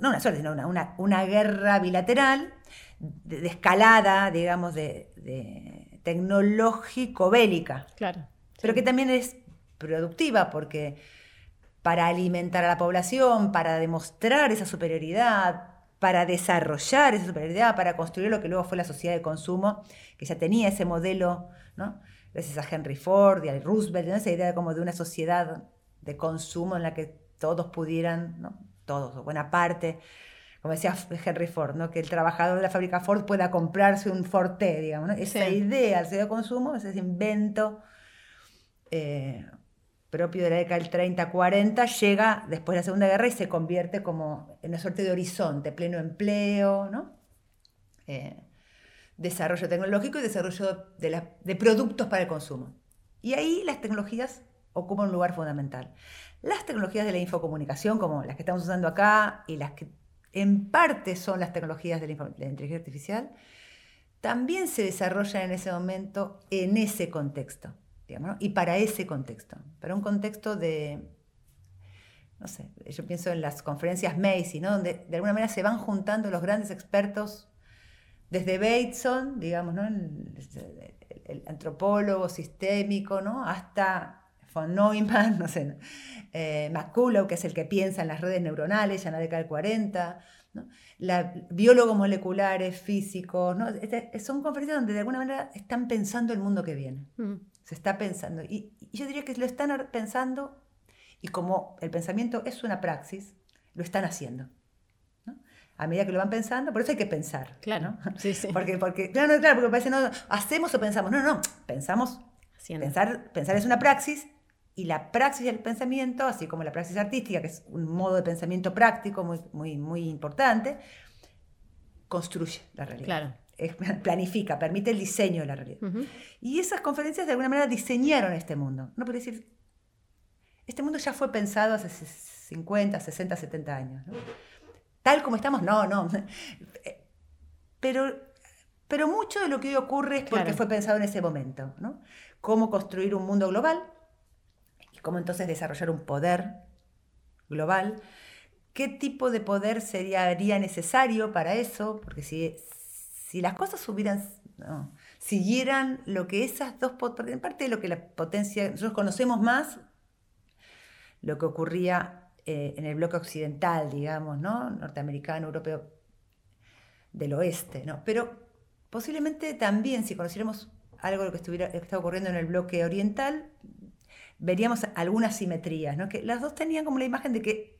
no una suerte, sino una, una, guerra bilateral de, escalada, digamos, de, tecnológico-bélica. Claro. Pero que también es productiva porque para alimentar a la población, para demostrar esa superioridad, para desarrollar esa superioridad, para construir lo que luego fue la sociedad de consumo, que ya tenía ese modelo, ¿no? Gracias a Henry Ford y a Roosevelt, esa idea como de una sociedad de consumo en la que todos pudieran ¿no? Todos o buena parte, como decía Henry Ford, ¿no? que el trabajador de la fábrica Ford pueda comprarse un Forte, digamos. Esa idea del de consumo, ese invento eh, propio de la década del 30-40, llega después de la Segunda Guerra y se convierte como en una suerte de horizonte, pleno empleo, ¿no? Eh, desarrollo tecnológico y desarrollo de, de productos para el consumo. Y ahí las tecnologías ocupan un lugar fundamental. Las tecnologías de la infocomunicación, como las que estamos usando acá y las que en parte son las tecnologías de la, inteligencia artificial, también se desarrollan en ese momento en ese contexto, digamos, y para ese contexto, para un contexto de, no sé, yo pienso en las conferencias Macy, ¿no? donde de alguna manera se van juntando los grandes expertos, desde Bateson, digamos, ¿no? el, el antropólogo sistémico, ¿no? hasta von Neumann, (laughs) no sé, eh, que es el que piensa en las redes neuronales ya en la década del 40, la, biólogos moleculares, físicos, ¿no? Este, son conferencias donde de alguna manera están pensando el mundo que viene. Mm. Se está pensando. Y, yo diría que lo están pensando y como el pensamiento es una praxis, lo están haciendo. A medida que lo van pensando, por eso hay que pensar. Claro. (laughs) Sí, sí. Porque, porque, claro, claro, porque parece, no, hacemos o pensamos. No, no, pensamos. Pensar, pensar es una praxis y la praxis del pensamiento, así como la praxis artística, que es un modo de pensamiento práctico muy, muy, muy importante, construye la realidad. Claro. planifica, permite el diseño de la realidad. Y esas conferencias de alguna manera diseñaron este mundo. No puede decir, este mundo ya fue pensado hace 50, 60, 70 años. tal como estamos, no, no. (laughs) Pero, pero mucho de lo que hoy ocurre es porque fue pensado en ese momento, ¿no? Cómo construir un mundo global cómo entonces desarrollar un poder global. ¿Qué tipo de poder sería necesario para eso? Porque si, si las cosas hubieran, siguieran lo que esas dos, en parte de lo que la potencia, nosotros conocemos más lo que ocurría eh, en el bloque occidental, digamos, ¿no? Norteamericano, europeo, del oeste, ¿no? Pero posiblemente también, si conociéramos algo de lo que, estuviera, ocurriendo en el bloque oriental, veríamos algunas simetrías, ¿no? Que las dos tenían como la imagen de que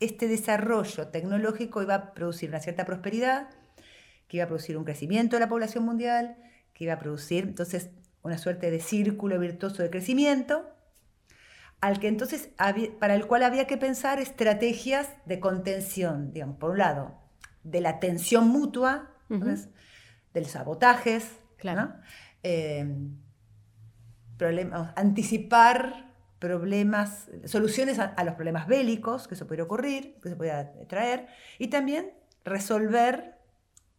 este desarrollo tecnológico iba a producir una cierta prosperidad, que iba a producir un crecimiento de la población mundial, que iba a producir entonces una suerte de círculo virtuoso de crecimiento, al que entonces para el cual había que pensar estrategias de contención, digamos, por un lado, de la tensión mutua, de los sabotajes, eh, anticipar problemas, soluciones a, los problemas bélicos que se puede ocurrir, que se pueda traer, y también resolver,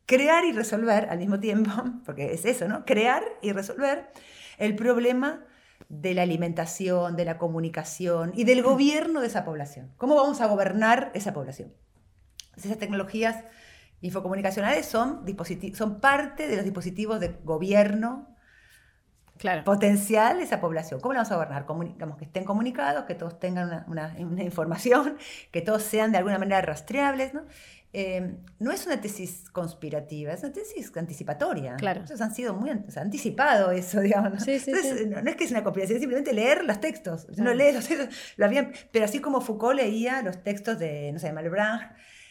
crear y resolver al mismo tiempo, (laughs) porque es eso, ¿no? Crear y resolver el problema de la alimentación, de la comunicación y del gobierno de esa población. ¿Cómo vamos a gobernar esa población? Esas tecnologías infocomunicacionales son, son parte de los dispositivos de gobierno potencial de esa población. ¿Cómo la vamos a gobernar? Comunicamos que estén comunicados, que todos tengan una, información, (laughs) que todos sean de alguna manera rastreables. ¿no? Em, no es una tesis conspirativa, es una tesis anticipatoria. Claro. Entonces han sido muy anticipado eso, (laughs) digamos. ¿no? Sí, sí, Entonces, No, es que es una conspiración, es simplemente leer los textos. No lees los textos, lo habían, pero así como Foucault leía los textos de, no sé, de Malebranche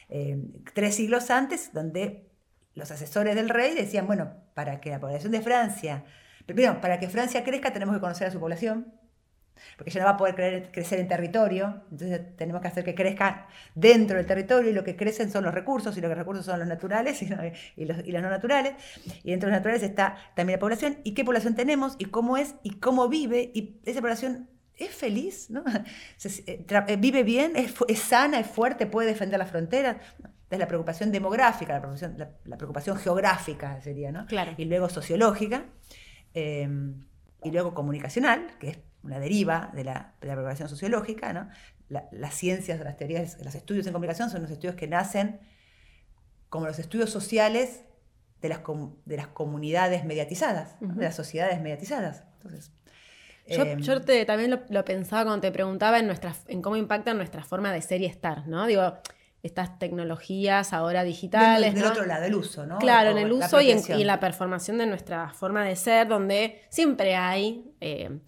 em, tres siglos antes, donde los asesores del rey decían, bueno, para que la población de Francia, primero, para que Francia crezca tenemos que conocer a su población, porque ya no va a poder crecer en territorio, entonces tenemos que hacer que crezca dentro del territorio y lo que crecen son los recursos y los recursos son los naturales (laughs) y, los, y los no naturales, y dentro de los naturales está también la población y qué población tenemos y cómo es y cómo vive y esa población es feliz, ¿no? (laughs) Eh, eh, vive bien, es, sana, es fuerte, puede defender las fronteras. Es la preocupación demográfica, la preocupación, la, preocupación geográfica sería, ¿no? Claro. Y luego sociológica, eh, y luego comunicacional, que es una deriva de la, de la sociológica, ¿no? las ciencias, las teorías, los estudios en comunicación son los estudios que nacen como los estudios sociales de las, de las comunidades mediatizadas, de las sociedades mediatizadas. Entonces, yo, em, también lo, pensaba cuando te preguntaba en, nuestra, en cómo impactan nuestra forma de ser y estar, ¿no? Digo, estas tecnologías ahora digitales. Del, otro lado, el uso, ¿no? Claro, en el uso y en, la performación de nuestra forma de ser, donde siempre hay eh,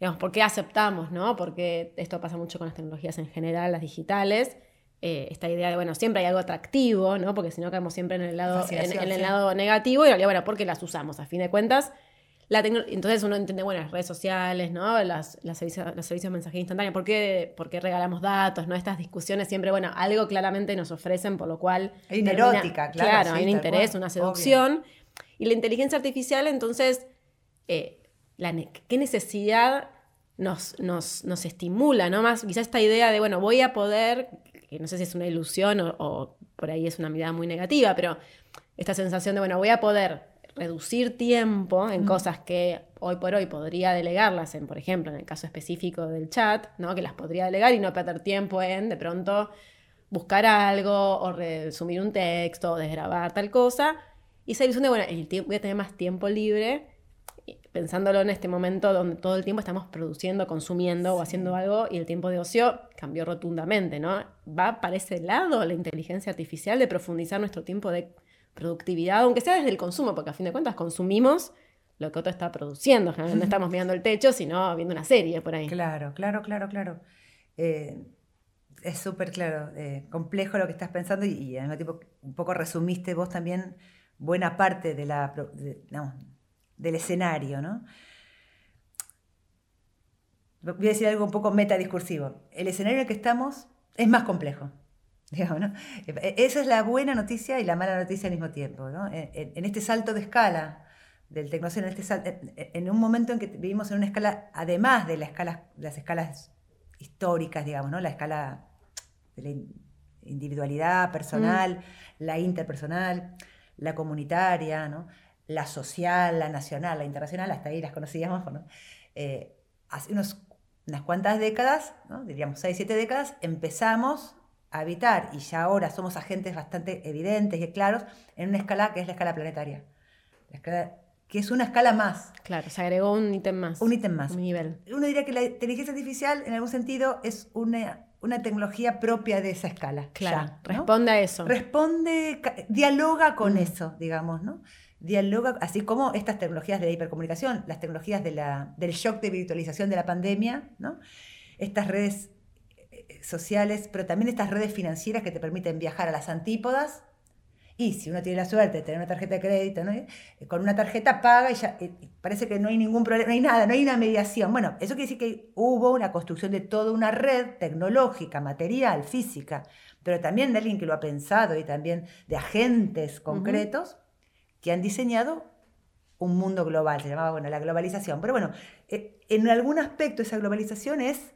digamos, ¿por qué aceptamos, no? Porque esto pasa mucho con las tecnologías en general, las digitales. Eh, esta idea de, bueno, siempre hay algo atractivo, ¿no? Porque si no caemos siempre en el lado, en, el lado negativo y en realidad, bueno, ¿por qué las usamos? A fin de cuentas, la entonces uno entiende, bueno, las redes sociales, ¿no? Las, las servicios, los servicios de mensajería instantánea, ¿por qué, ¿por qué regalamos datos, ¿no? Estas discusiones siempre, bueno, algo claramente nos ofrecen, por lo cual... Hay una erótica, claro. Claro, hay un interés, una seducción. Y la inteligencia artificial, entonces... Eh, qué necesidad nos, nos, estimula, ¿no? Más quizás esta idea de, bueno, voy a poder, que no sé si es una ilusión o, por ahí es una mirada muy negativa, pero esta sensación de, bueno, voy a poder reducir tiempo en cosas que hoy por hoy podría delegarlas en, por ejemplo, en el caso específico del chat, ¿no? Que las podría delegar y no perder tiempo en, de pronto, buscar algo o resumir un texto o desgrabar tal cosa. Y esa ilusión de, bueno, el voy a tener más tiempo libre pensándolo en este momento donde todo el tiempo estamos produciendo, consumiendo o haciendo algo y el tiempo de ocio cambió rotundamente, ¿no? Va para ese lado la inteligencia artificial de profundizar nuestro tiempo de productividad, aunque sea desde el consumo, porque a fin de cuentas consumimos lo que otro está produciendo. No estamos mirando el techo, sino viendo una serie por ahí. Claro, claro, claro, claro. Eh, es súper claro, eh, complejo lo que estás pensando y, al mismo tiempo un poco resumiste vos también buena parte de la, del escenario, ¿no? Voy a decir algo un poco metadiscursivo. El escenario en el que estamos es más complejo. (laughs) Digamos, ¿no? Esa es la buena noticia y la mala noticia al mismo tiempo. ¿no? En, este salto de escala del tecnoceno, en, este en, un momento en que vivimos en una escala, además de la escala, las escalas históricas, digamos, ¿no? la escala de la individualidad personal, mm. la interpersonal, la comunitaria, ¿no? la social, la nacional, la internacional, hasta ahí las conocíamos. Eh, hace unos, unas cuantas décadas, diríamos seis, siete décadas, empezamos a habitar, y ya ahora somos agentes bastante evidentes y claros, en una escala que es la escala planetaria. que es una escala más. Claro, se agregó un ítem más. Un ítem más. Un nivel. Uno diría que la inteligencia artificial, en algún sentido, es una, una tecnología propia de esa escala. Claro, responde a eso. Responde, dialoga con mm. eso, digamos, ¿no? Dialoga, así como estas tecnologías de la hipercomunicación, las tecnologías de la, del shock de virtualización de la pandemia, ¿no? Estas redes sociales, pero también estas redes financieras que te permiten viajar a las antípodas. Y si uno tiene la suerte de tener una tarjeta de crédito, ¿no? Eh, con una tarjeta paga y ya eh, parece que no hay ningún problema, no hay nada, no hay una mediación. Bueno, eso quiere decir que hubo una construcción de toda una red tecnológica, material, física, pero también de alguien que lo ha pensado y también de agentes concretos que han diseñado un mundo global, se llamaba bueno, la globalización. Pero bueno, eh, en algún aspecto esa globalización es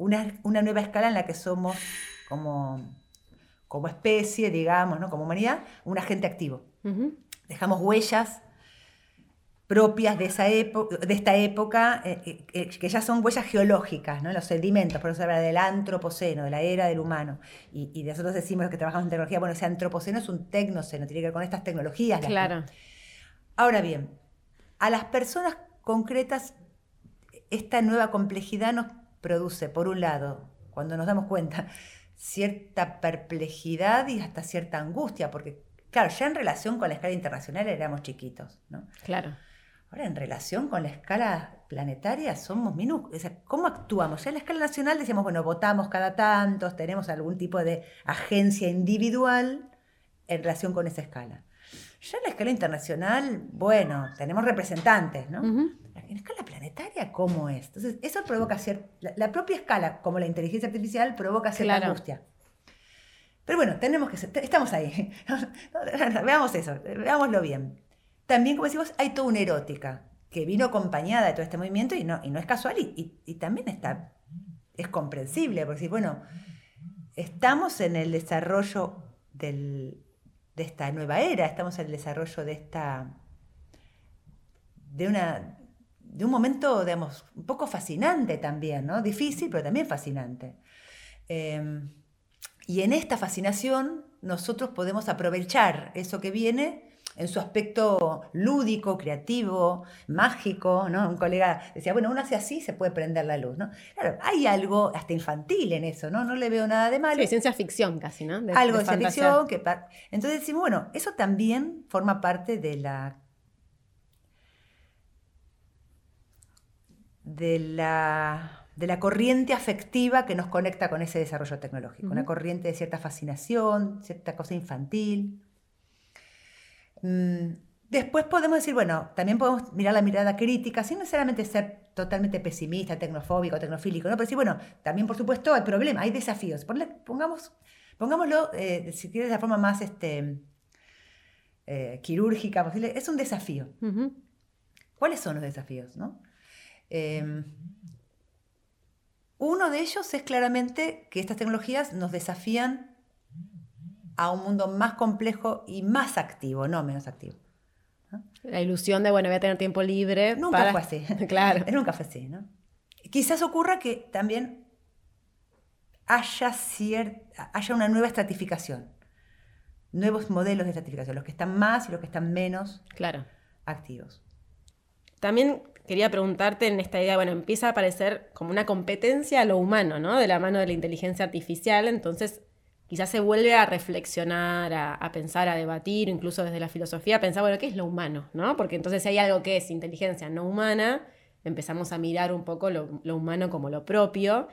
una, nueva escala en la que somos como, como especie, digamos, ¿no? como humanidad, un agente activo. Dejamos huellas propias de, esa de esta época, eh, eh, que ya son huellas geológicas, ¿no? los sedimentos, por eso se habla del antropoceno, de la era del humano. Y, nosotros decimos que trabajamos en tecnología, bueno, ese antropoceno es un tecnoceno, tiene que ver con estas tecnologías. Claro. Ahora bien, a las personas concretas, esta nueva complejidad nos produce, por un lado, cuando nos damos cuenta, cierta perplejidad y hasta cierta angustia, porque, claro, ya en relación con la escala internacional éramos chiquitos, ¿no? Claro. Ahora, en relación con la escala planetaria, somos minúsculos. ¿Cómo actuamos? Ya en la escala nacional decimos, bueno, votamos cada tanto, tenemos algún tipo de agencia individual en relación con esa escala. Ya en la escala internacional, bueno, tenemos representantes, ¿no? En escala planetaria, ¿cómo es? Entonces, eso provoca cierta... La, propia escala, como la inteligencia artificial, provoca cierta angustia. Pero bueno, tenemos que estamos ahí. (laughs) Veamos eso, veámoslo bien. También, como decimos, hay toda una erótica que vino acompañada de todo este movimiento y no, y no es casual y, también está, es comprensible, porque bueno, estamos en el desarrollo de esta nueva era, estamos en el desarrollo de esta, de una, de un momento, digamos, un poco fascinante también, ¿no? Difícil, pero también fascinante. Em, y en esta fascinación nosotros podemos aprovechar eso que viene en su aspecto lúdico, creativo, mágico, ¿no? Un colega decía, bueno, uno hace así, se puede prender la luz, ¿no? Claro, hay algo hasta infantil en eso, ¿no? No le veo nada de malo. Sí, ciencia ficción casi, ¿no? algo de, ciencia ficción. Que Entonces decimos, bueno, eso también forma parte de la... de la, de la corriente afectiva que nos conecta con ese desarrollo tecnológico, una corriente de cierta fascinación, cierta cosa infantil. Mm, después podemos decir, bueno, también podemos mirar la mirada crítica, sin necesariamente ser totalmente pesimista, tecnofóbico, tecnofílico, ¿no? Pero sí, bueno, también por supuesto hay problemas, hay desafíos. Pongamos, pongámoslo, eh, si quieres, de la forma más este, eh, quirúrgica posible, es un desafío. ¿Cuáles son los desafíos? Em, uno de ellos es claramente que estas tecnologías nos desafían a un mundo más complejo y más activo, no menos activo. La ilusión de, bueno, voy a tener tiempo libre. Nunca fue así. (laughs) claro. (laughs) Nunca fue así, ¿no? Quizás ocurra que también haya, haya una nueva estratificación, nuevos modelos de estratificación, los que están más y los que están menos claro. activos. También quería preguntarte en esta idea, bueno, empieza a aparecer como una competencia a lo humano, ¿no? De la mano de la inteligencia artificial, entonces quizás se vuelve a reflexionar, a, pensar, a debatir, incluso desde la filosofía, a pensar, bueno, ¿qué es lo humano? ¿no? Porque entonces si hay algo que es inteligencia no humana, empezamos a mirar un poco lo, humano como lo propio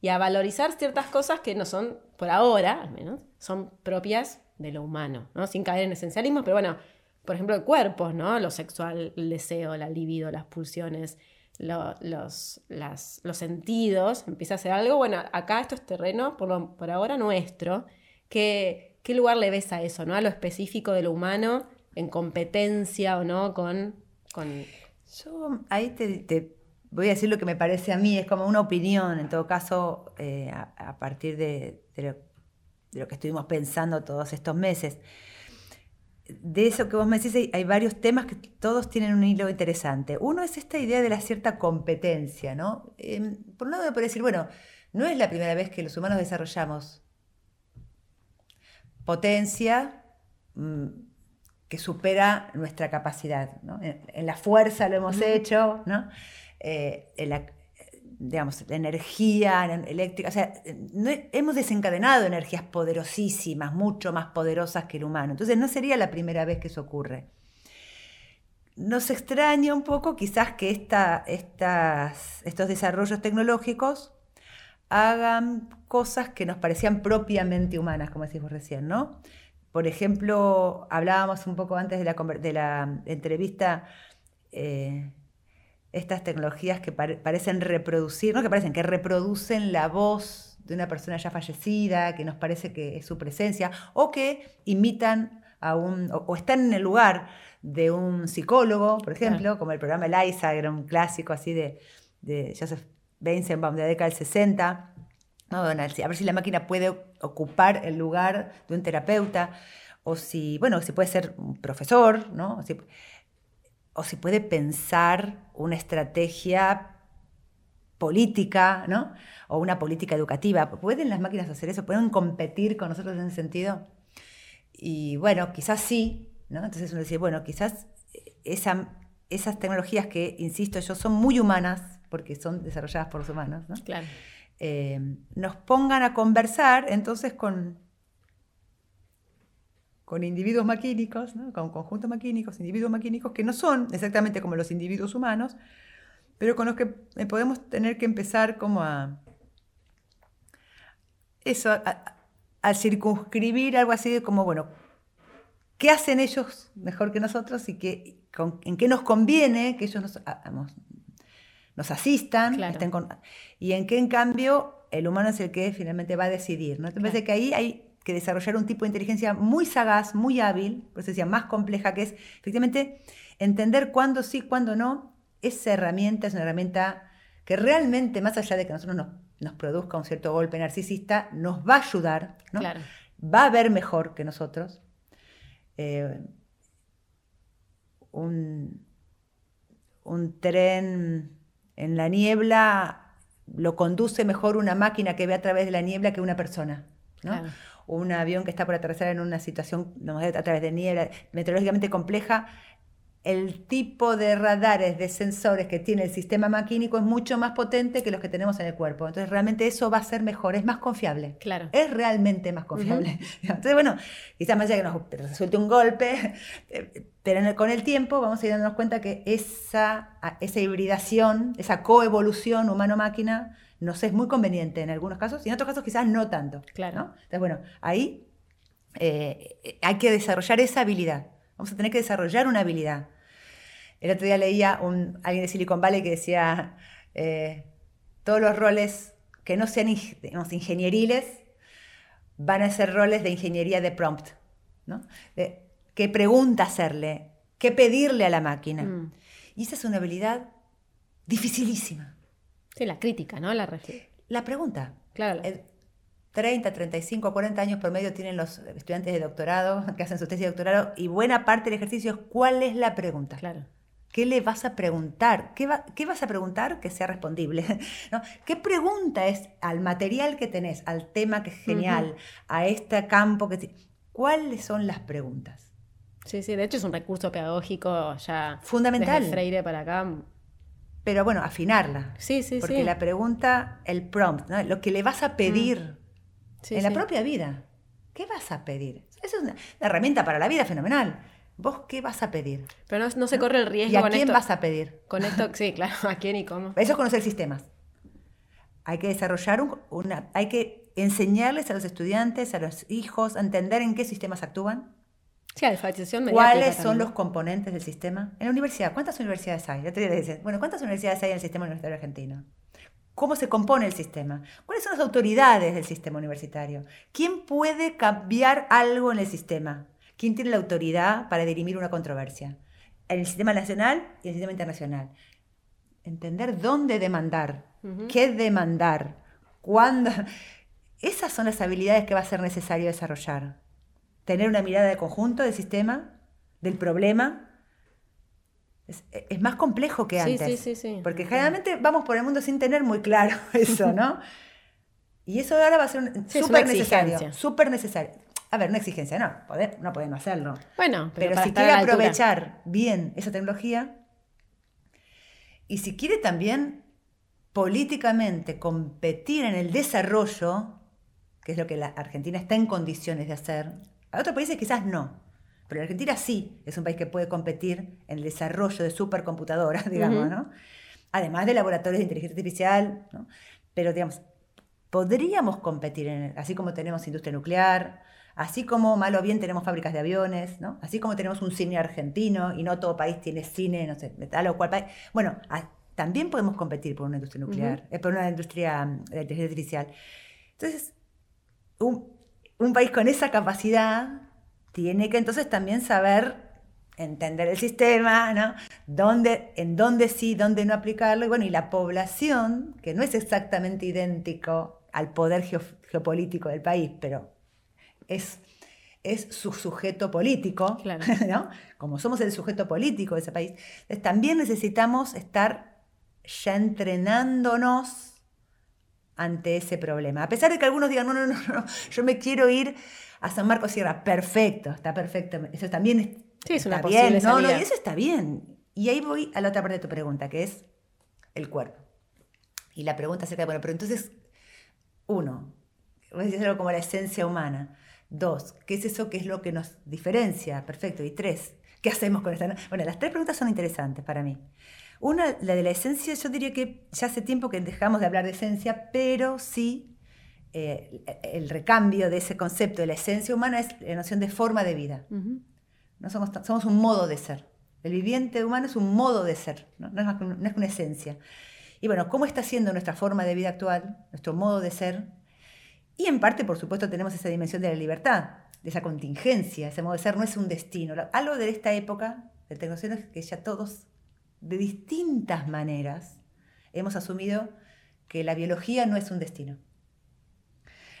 y a valorizar ciertas cosas que no son, por ahora al menos, son propias de lo humano, ¿no? Sin caer en esencialismo, pero bueno, por ejemplo, el cuerpo, ¿no? Lo sexual, el deseo, la libido, las pulsiones, los, los sentidos, empieza a hacer algo, bueno, acá esto es terreno, por, por ahora nuestro. ¿Qué, ¿Qué, lugar le ves a eso, ¿no? A lo específico de lo humano, en competencia o no con... con... Yo ahí te, voy a decir lo que me parece a mí, es como una opinión, en todo caso, eh, a, partir de, de lo que estuvimos pensando todos estos meses. De eso que vos me decís, hay, varios temas que todos tienen un hilo interesante. Uno es esta idea de la cierta competencia, ¿no? Em, por un lado me puede decir, bueno, no es la primera vez que los humanos desarrollamos potencia mm, que supera nuestra capacidad. ¿no? En, la fuerza lo hemos hecho, ¿no? Eh, en la, digamos, la energía eléctrica, o sea, hemos desencadenado energías poderosísimas, mucho más poderosas que el humano. Entonces no sería la primera vez que eso ocurre. Nos extraña un poco quizás que esta, estas, estos desarrollos tecnológicos hagan cosas que nos parecían propiamente humanas, como decís vos recién, ¿no? Por ejemplo, hablábamos un poco antes de la, de la entrevista eh, estas tecnologías que parecen reproducir, no que parecen, que reproducen la voz de una persona ya fallecida, que nos parece que es su presencia, o que imitan a un, o, están en el lugar de un psicólogo, por ejemplo, como el programa Eliza, era un clásico así de, de Joseph Weizenbaum de la década del 60. a ver si la máquina puede ocupar el lugar de un terapeuta, o si, bueno, si puede ser un profesor, ¿no? o si puede pensar una estrategia política, ¿no? O una política educativa. ¿Pueden las máquinas hacer eso? ¿Pueden competir con nosotros en ese sentido? Y bueno, quizás sí, ¿no? Entonces uno dice, bueno, quizás esas tecnologías que, insisto yo, son muy humanas, porque son desarrolladas por los humanos, ¿no? Claro. Eh, nos pongan a conversar entonces con con individuos maquínicos, con conjuntos maquínicos, individuos maquínicos que no son exactamente como los individuos humanos, pero con los que eh, podemos tener que empezar como a eso, a, circunscribir algo así de como, bueno, ¿qué hacen ellos mejor que nosotros y qué, en qué nos conviene que ellos nos, nos asistan? Estén y en qué, en cambio, el humano es el que finalmente va a decidir. ¿no? Entonces, que ahí hay que desarrollar un tipo de inteligencia muy sagaz, muy hábil, por eso decía, más compleja, que es efectivamente entender cuándo sí, cuándo no. Esa herramienta es una herramienta que realmente, más allá de que a nosotros nos, produzca un cierto golpe narcisista, nos va a ayudar, ¿no? va a ver mejor que nosotros. Eh, un, tren en la niebla lo conduce mejor una máquina que ve a través de la niebla que una persona. ¿no? Un avión que está por aterrizar en una situación a través de niebla meteorológicamente compleja, el tipo de radares, de sensores que tiene el sistema maquínico es mucho más potente que los que tenemos en el cuerpo. Entonces, realmente eso va a ser mejor, es más confiable. Claro. Es realmente más confiable. (laughs) Entonces, bueno, quizás más allá que nos resulte un golpe, (laughs) pero con el tiempo vamos a ir dándonos cuenta que esa, esa hibridación, esa coevolución humano-máquina, nos es muy conveniente en algunos casos y en otros casos quizás no tanto. Claro. Entonces, bueno, ahí eh, hay que desarrollar esa habilidad. Vamos a tener que desarrollar una habilidad. El otro día leía un, alguien de Silicon Valley que decía, eh, todos los roles que no sean ingenieriles van a ser roles de ingeniería de prompt. ¿no? ¿Qué pregunta hacerle? ¿Qué pedirle a la máquina? Mm. Y esa es una habilidad dificilísima. Sí, la crítica, ¿no? La, la pregunta. Claro. 30, 35, 40 años por medio tienen los estudiantes de doctorado (laughs) que hacen su tesis de doctorado y buena parte del ejercicio es cuál es la pregunta. Claro. ¿Qué le vas a preguntar? ¿Qué, ¿Qué, vas a preguntar que sea respondible? (laughs) ¿No? ¿Qué pregunta es al material que tenés, al tema que es genial, a este campo que... ¿Cuáles son las preguntas? Sí, sí, de hecho es un recurso pedagógico ya... Fundamental. Desde Freire para acá pero bueno, afinarla. Sí, sí, Porque la pregunta, el prompt, ¿no? lo que le vas a pedir mm. en la propia vida. ¿Qué vas a pedir? Esa es una, herramienta para la vida fenomenal. ¿Vos qué vas a pedir? Pero no, se corre el riesgo. ¿Y a quién vas a pedir? Con esto, sí, claro, (laughs) a quién y cómo. Eso es conocer sistemas. Hay que desarrollar una. Hay que enseñarles a los estudiantes, a los hijos, a entender en qué sistemas actúan Sí, alfabetización ¿Cuáles son los componentes del sistema? En la universidad, ¿cuántas universidades hay? bueno, ¿cuántas universidades hay en el sistema universitario argentino? ¿Cómo se compone el sistema? ¿Cuáles son las autoridades del sistema universitario? ¿Quién puede cambiar algo en el sistema? ¿Quién tiene la autoridad para dirimir una controversia? En el sistema nacional y el sistema internacional. Entender dónde demandar, qué demandar, cuándo. (laughs) esas son las habilidades que va a ser necesario desarrollar. Tener una mirada de conjunto del sistema, del problema. Es, más complejo que antes. Sí, sí, sí, porque generalmente vamos por el mundo sin tener muy claro (laughs) eso, ¿no? Y eso ahora va a ser súper necesario. Súper necesario. A ver, una exigencia, no, no podemos hacerlo. Bueno, pero, pero si quiere aprovechar bien esa tecnología y si quiere también políticamente competir en el desarrollo, que es lo que la Argentina está en condiciones de hacer, a otros países quizás no, pero Argentina sí es un país que puede competir en el desarrollo de supercomputadoras, (laughs) digamos, ¿no? Además de laboratorios de inteligencia artificial, ¿no? Pero, digamos, podríamos competir, en, así como tenemos industria nuclear, así como mal o bien tenemos fábricas de aviones, ¿no? así como tenemos un cine argentino y no todo país tiene cine, no sé, tal o cual país. Bueno, también podemos competir por una industria nuclear, eh, por una industria mm, de inteligencia artificial. Entonces, un, país con esa capacidad tiene que entonces también saber entender el sistema, ¿no? Dónde, en dónde sí, dónde no aplicarlo. Y bueno, y la población, que no es exactamente idéntico al poder geopolítico del país, pero es, es su sujeto político, (laughs) ¿no? Como somos el sujeto político de ese país, también necesitamos estar ya entrenándonos ante ese problema. A pesar de que algunos digan, no, no, no, no, yo me quiero ir a San Marcos Sierra, perfecto, está perfecto, eso también es, una bien, no, no, y eso está bien. Y ahí voy a la otra parte de tu pregunta, que es el cuerpo. Y la pregunta acerca de, bueno, pero entonces, uno, voy a decir algo como la esencia humana. Dos, ¿qué es eso que es lo que nos diferencia? Perfecto. Y tres, ¿qué hacemos con esta? Bueno, las tres preguntas son interesantes para mí. Una, la de la esencia, yo diría que ya hace tiempo que dejamos de hablar de esencia, pero sí eh, el recambio de ese concepto de la esencia humana es la noción de forma de vida. no somos, somos un modo de ser. El viviente humano es un modo de ser, no, es, no es una esencia. Y bueno, ¿cómo está siendo nuestra forma de vida actual, nuestro modo de ser? Y en parte, por supuesto, tenemos esa dimensión de la libertad, de esa contingencia, ese modo de ser no es un destino. Algo de esta época de tecnología es que ya todos, de distintas maneras, hemos asumido que la biología no es un destino.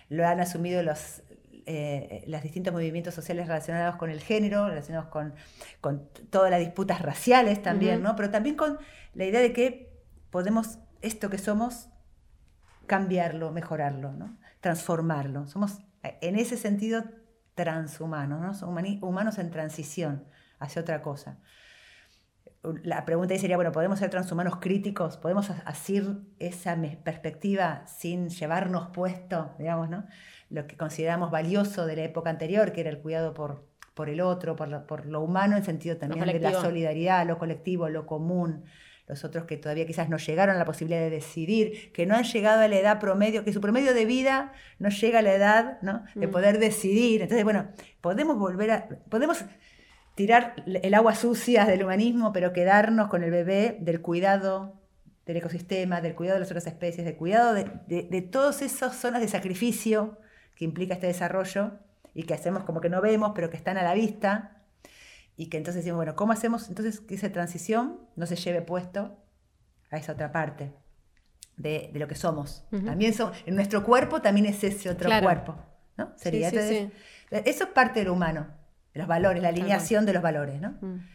Lo han asumido los, eh, los distintos movimientos sociales relacionados con el género, relacionados con, con todas las disputas raciales también, ¿no? Pero también con la idea de que podemos, esto que somos, cambiarlo, mejorarlo, ¿no? transformarlo. Somos en ese sentido transhumanos, ¿no? Humanos en transición hacia otra cosa. La pregunta sería, bueno, ¿podemos ser transhumanos críticos? ¿Podemos asir esa perspectiva sin llevarnos puesto, digamos, ¿no? lo que consideramos valioso de la época anterior, que era el cuidado por, por el otro, por lo, por lo humano, en sentido también de la solidaridad, lo colectivo, lo común, los otros que todavía quizás no llegaron a la posibilidad de decidir, que no han llegado a la edad promedio, que su promedio de vida no llega a la edad ¿no? de mm. poder decidir. Entonces, bueno, podemos volver a, podemos tirar el agua sucia del humanismo, pero quedarnos con el bebé del cuidado del ecosistema, del cuidado de las otras especies, del cuidado de, de todas esas zonas de sacrificio que implica este desarrollo y que hacemos como que no vemos, pero que están a la vista, y que entonces decimos, bueno, ¿cómo hacemos entonces que esa transición no se lleve puesto a esa otra parte de, lo que somos? También son, en nuestro cuerpo también es ese otro cuerpo, ¿no? Sería, Eso es parte de lo humano, de los valores, la alineación de los valores, ¿no? Mm.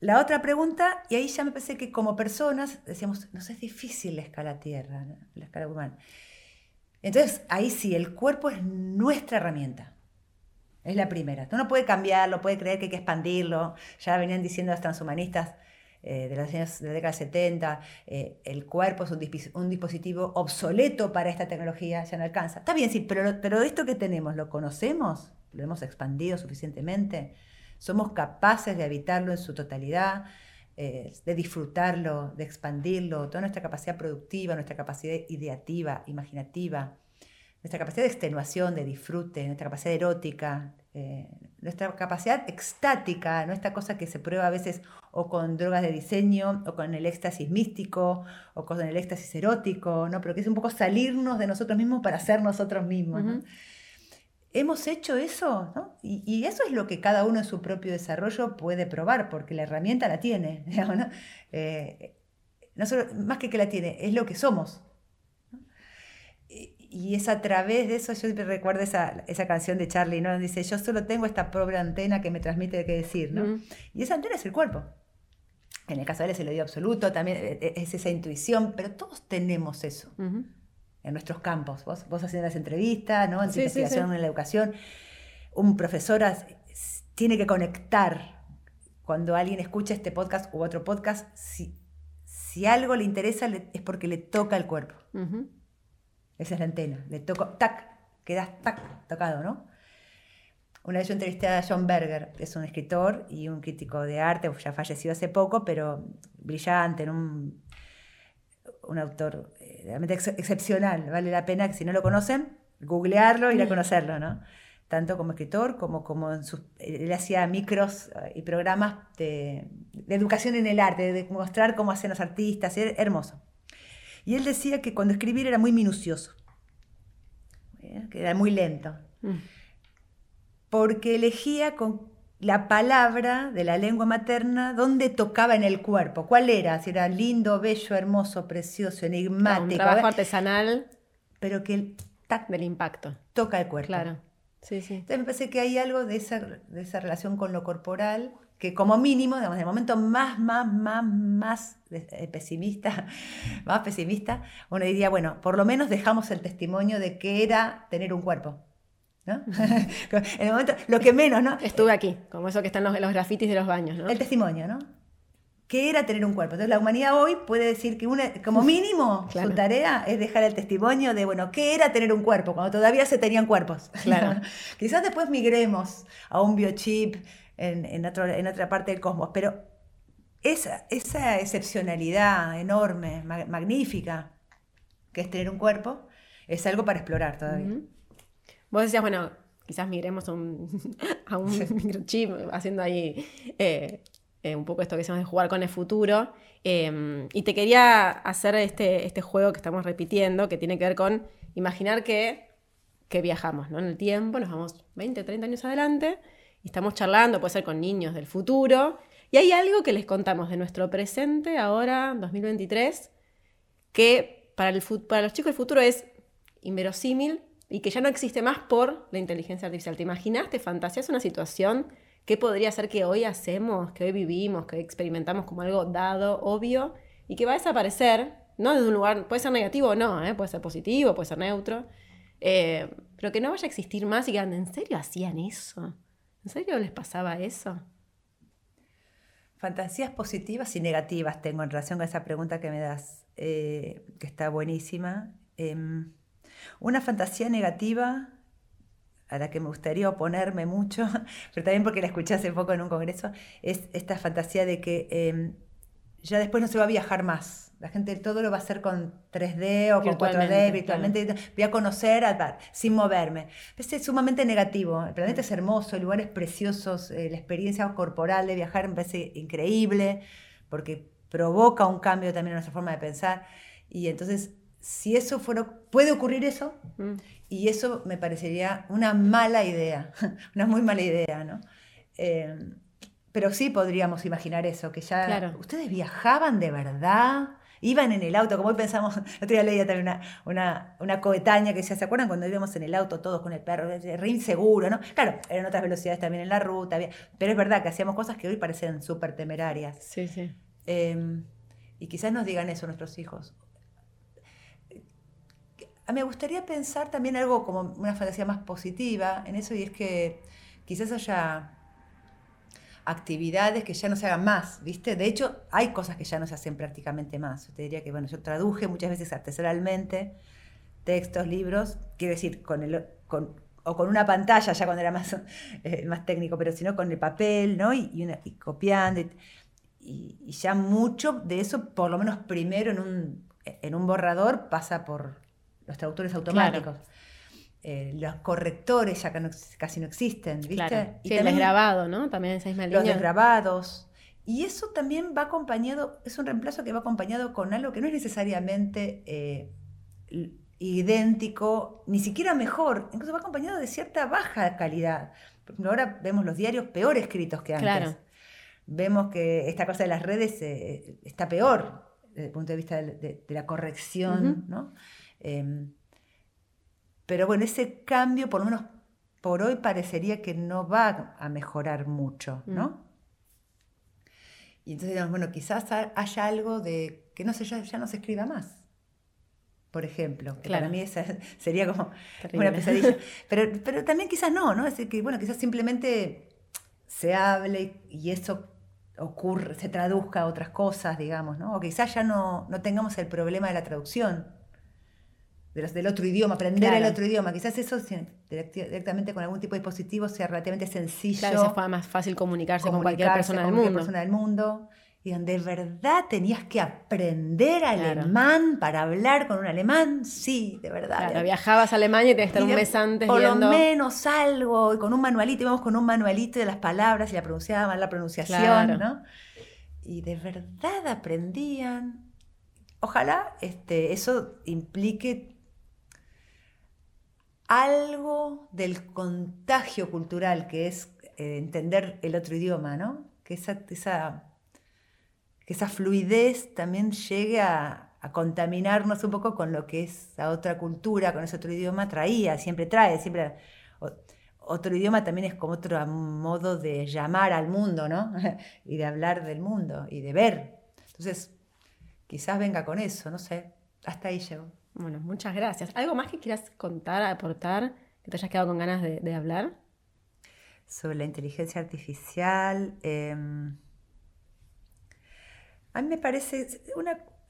La otra pregunta, y ahí ya me parece que como personas decíamos, nos es difícil la escala tierra, la escala humana. Entonces, ahí sí, el cuerpo es nuestra herramienta. Es la primera. Tú no puede cambiarlo, puede creer que hay que expandirlo. Ya venían diciendo las transhumanistas eh, de, las de la década 70, eh, el cuerpo es un, dispositivo obsoleto para esta tecnología, ya no alcanza. Está bien, sí, pero, pero esto que tenemos, ¿lo conocemos? ¿Lo hemos expandido suficientemente? ¿Somos capaces de habitarlo en su totalidad? Eh, de disfrutarlo, de expandirlo, toda nuestra capacidad productiva, nuestra capacidad ideativa, imaginativa, nuestra capacidad de extenuación, de disfrute, nuestra capacidad erótica, eh, nuestra capacidad extática, ¿no? esta cosa que se prueba a veces o con drogas de diseño, o con el éxtasis místico, o con el éxtasis erótico, ¿no? pero que es un poco salirnos de nosotros mismos para ser nosotros mismos. Hemos hecho eso, ¿no? y, eso es lo que cada uno en su propio desarrollo puede probar, porque la herramienta la tiene, (laughs) ¿no? Eh, más que que la tiene, es lo que somos. y es a través de eso, yo siempre recuerdo esa, esa canción de Charlie, ¿no? Dice, yo solo tengo esta pobre antena que me transmite qué decir, ¿no? Y esa antena es el cuerpo. En el caso de él es el oído absoluto, también eh, eh, es esa intuición, pero todos tenemos eso en nuestros campos. Vos, vos haciendo las entrevistas, ¿no? En tu investigación, en la educación, un profesor tiene que conectar cuando alguien escucha este podcast u otro podcast, si, si algo le interesa es porque le toca el cuerpo. Esa es la antena. Le toco, tac, quedas tac, tocado, ¿no? Una vez yo entrevisté a John Berger, es un escritor y un crítico de arte, ya fallecido hace poco, pero brillante, un, un autor eh, realmente excepcional. Vale la pena que si no lo conocen, googlearlo y ir a conocerlo, ¿no? Tanto como escritor como como en sus, él hacía micros eh, y programas de, de educación en el arte, de mostrar cómo hacen los artistas, era hermoso. Y él decía que cuando escribir era muy minucioso, ¿eh? que era muy lento, mm. porque elegía con la palabra de la lengua materna donde tocaba en el cuerpo. ¿Cuál era? Si era lindo, bello, hermoso, precioso, enigmático. un trabajo artesanal. Pero que el tac del impacto. Toca el cuerpo. Claro. Sí, sí. Entonces me parece que hay algo de esa, de esa relación con lo corporal que como mínimo, digamos, el momento más, más, más, más eh, pesimista, (laughs) más pesimista, uno diría, bueno, por lo menos dejamos el testimonio de que era tener un cuerpo. ¿No? (laughs) en el momento, lo que menos, ¿no? Estuve aquí, como eso que están los, los grafitis de los baños, ¿no? El testimonio, ¿no? ¿Qué era tener un cuerpo? Entonces la humanidad hoy puede decir que una, como mínimo su tarea es dejar el testimonio de, bueno, ¿qué era tener un cuerpo? Cuando todavía se tenían cuerpos. (laughs) Claro. Quizás después migremos a un biochip, en, otra parte del cosmos. Pero esa, esa excepcionalidad enorme, magnífica, que es tener un cuerpo, es algo para explorar todavía. Vos decías, bueno, quizás miremos a un, (laughs) a un microchip haciendo ahí eh, eh, un poco esto que decimos de jugar con el futuro. Em, y te quería hacer este, este juego que estamos repitiendo, que tiene que ver con imaginar que, que viajamos ¿no? en el tiempo, nos vamos 20, 30 años adelante estamos charlando, puede ser con niños del futuro, y hay algo que les contamos de nuestro presente ahora, 2023, que para, el, para los chicos del futuro es inverosímil y que ya no existe más por la inteligencia artificial. ¿Te imaginas, te fantaseas una situación que podría ser que hoy hacemos, que hoy vivimos, que hoy experimentamos como algo dado, obvio, y que va a desaparecer, no desde un lugar, puede ser negativo o no, ¿eh? puede ser positivo, puede ser neutro, eh, pero que no vaya a existir más y que ¿en serio hacían eso? ¿En serio les pasaba eso? Fantasías positivas y negativas tengo en relación con esa pregunta que me das, eh, que está buenísima. Una fantasía negativa a la que me gustaría oponerme mucho, (laughs) pero también porque la escuché hace poco en un congreso, es esta fantasía de que em, ya después no se va a viajar más. La gente todo lo va a hacer con 3D o con 4D, virtualmente. Voy a conocer al sin moverme. Es sumamente negativo. El planeta es hermoso, lugares preciosos, eh, la experiencia corporal de viajar me parece increíble, porque provoca un cambio también en nuestra forma de pensar. Y entonces, si eso fuera, puede ocurrir eso, mm. y eso me parecería una mala idea, (laughs) una muy mala idea, ¿no? Eh, pero sí podríamos imaginar eso, que ya ustedes viajaban de verdad, iban en el auto, como hoy pensamos, (laughs) el otro día leía también una, una, coetánea que decía, ¿se acuerdan cuando íbamos en el auto todos con el perro? Re inseguro, ¿no? Claro, eran otras velocidades también en la ruta, pero es verdad que hacíamos cosas que hoy parecen súper temerarias. Sí, sí. Em, y quizás nos digan eso nuestros hijos. Me gustaría pensar también algo como una fantasía más positiva en eso y es que quizás haya actividades que ya no se hagan más, ¿viste? De hecho, hay cosas que ya no se hacen prácticamente más. Yo te diría que, bueno, yo traduje muchas veces artesanalmente textos, libros, quiero decir, con el, con, o con una pantalla, ya cuando era más, (laughs) eh, más técnico, pero sino con el papel, ¿no? Y, y, copiando. Y, ya mucho de eso, por lo menos primero en un, en un borrador, pasa por los traductores automáticos. Eh, los correctores ya casi no existen, ¿viste? Y el desgrabado, ¿no? También esa misma línea. Los desgrabados. Y eso también va acompañado, es un reemplazo que va acompañado con algo que no es necesariamente eh, idéntico, ni siquiera mejor, incluso va acompañado de cierta baja calidad. ahora vemos los diarios peor escritos que antes. Claro. Vemos que esta cosa de las redes eh, está peor desde el punto de vista de, la corrección, ¿no? Em, Pero bueno, ese cambio, por lo menos por hoy, parecería que no va a mejorar mucho, ¿no? Mm. Y entonces bueno, quizás haya algo de que no sé, ya, ya no se escriba más por ejemplo. Que Para mí esa (laughs) sería como una pesadilla. (laughs) Pero, pero también quizás no, ¿no? Es decir, que, bueno, quizás simplemente se hable y eso ocurre, se traduzca a otras cosas, digamos, ¿no? O quizás ya no, no tengamos el problema de la traducción de los, del otro idioma, aprender el otro idioma. Quizás eso directamente con algún tipo de dispositivo sea relativamente sencillo. Claro, sea más fácil comunicarse, con cualquier persona del mundo. persona del mundo y donde de verdad tenías que aprender alemán para hablar con un alemán, sí, de verdad. Claro, viajabas a Alemania y tenías que estar un mes antes Por lo menos algo, y con un manualito, íbamos con un manualito de las palabras y la pronunciaban, la pronunciación, ¿no? Y de verdad aprendían. Ojalá este, eso implique algo del contagio cultural, que es eh, entender el otro idioma, ¿no? Que esa, esa que esa fluidez también llegue a, contaminarnos un poco con lo que esa otra cultura, con ese otro idioma traía, siempre trae, siempre... otro idioma también es como otro modo de llamar al mundo, ¿no? (laughs) y de hablar del mundo y de ver. Entonces, quizás venga con eso, no sé. Hasta ahí llego. Bueno, muchas gracias. ¿Algo más que quieras contar, aportar, que te hayas quedado con ganas de, hablar? Sobre la inteligencia artificial. Em, a mí me parece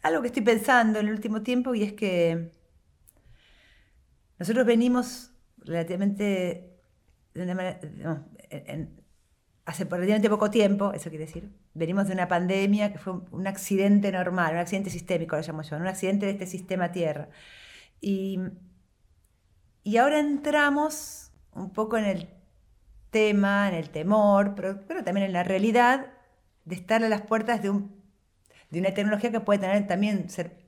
algo que estoy pensando en el último tiempo y es que nosotros venimos relativamente, hace relativamente poco tiempo, eso quiere decir, venimos de una pandemia que fue un accidente normal, un accidente sistémico, lo llamo yo, un accidente de este sistema Tierra. Y, y ahora entramos un poco en el tema, en el temor, pero, pero también en la realidad de estar a las puertas de un de una tecnología que puede tener también ser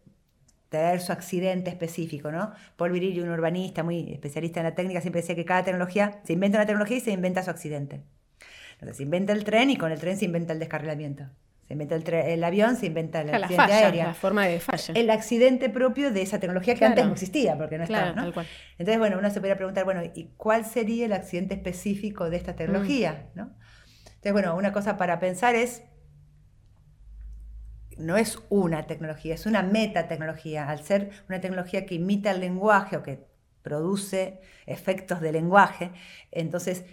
su accidente específico, ¿no? Paul Virilio, un urbanista muy especialista en la técnica, siempre decía que cada tecnología, se inventa una tecnología y se inventa su accidente. Entonces, se inventa el tren y con el tren se inventa el descarrilamiento. Se inventa el, avión, se inventa el accidente la aéreo. La forma de falla. El accidente propio de esa tecnología que antes no existía, porque no estaba, ¿no? Entonces, bueno, uno se podría preguntar, bueno, ¿y cuál sería el accidente específico de esta tecnología? Mm. ¿no? Entonces, bueno, una cosa para pensar es no es una tecnología, es una metatecnología. Al ser una tecnología que imita el lenguaje o que produce efectos de lenguaje, entonces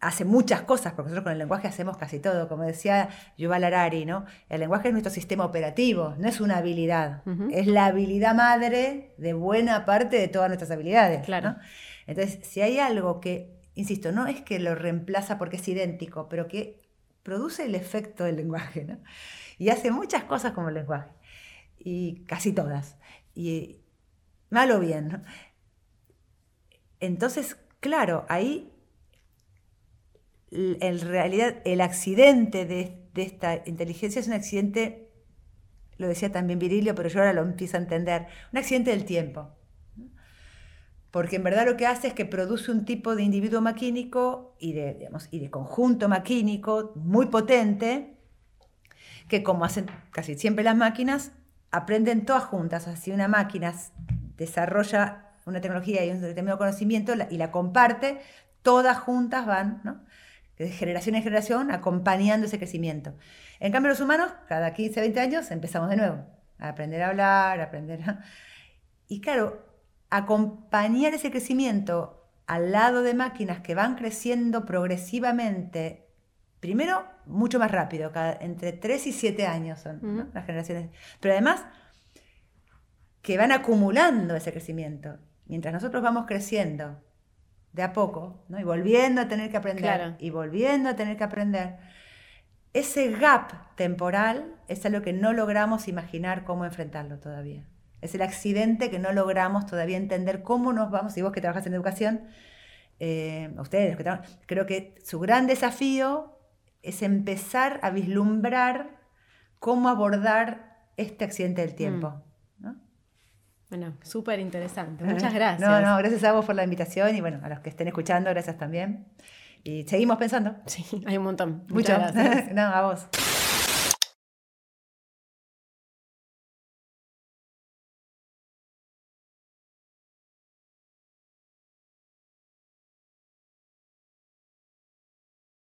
hace muchas cosas, porque nosotros con el lenguaje hacemos casi todo. Como decía Yuval Harari, ¿no? el lenguaje es nuestro sistema operativo, no es una habilidad, es la habilidad madre de buena parte de todas nuestras habilidades. Claro. Entonces, si hay algo que, insisto, no es que lo reemplaza porque es idéntico, pero que produce el efecto del lenguaje, ¿no? y hace muchas cosas como el lenguaje, y casi todas, y mal o bien. Entonces, claro, ahí en realidad el accidente de, esta inteligencia es un accidente, lo decía también Virilio, pero yo ahora lo empiezo a entender, un accidente del tiempo. Porque en verdad lo que hace es que produce un tipo de individuo maquínico y de, y de conjunto maquínico muy potente, que como hacen casi siempre las máquinas, aprenden todas juntas. Si una máquina desarrolla una tecnología y un determinado conocimiento y la comparte, todas juntas van, ¿no? De generación en generación, acompañando ese crecimiento. En cambio, los humanos, cada 15, 20 años, empezamos de nuevo a aprender a hablar, a aprender a... Y claro, acompañar ese crecimiento al lado de máquinas que van creciendo progresivamente Primero, mucho más rápido, entre 3 y 7 años son las generaciones. Pero además, que van acumulando ese crecimiento. Mientras nosotros vamos creciendo de a poco, ¿no? y volviendo a tener que aprender, y volviendo a tener que aprender, ese gap temporal es algo que no logramos imaginar cómo enfrentarlo todavía. Es el accidente que no logramos todavía entender cómo nos vamos, y vos que trabajas en educación, eh, ustedes, que creo que su gran desafío es empezar a vislumbrar cómo abordar este accidente del tiempo. Mm. Bueno, súper interesante. Muchas gracias. No, no, gracias a vos por la invitación y bueno, a los que estén escuchando, gracias también. Y seguimos pensando. Sí, hay un montón. Muchas gracias. (laughs) no, a vos.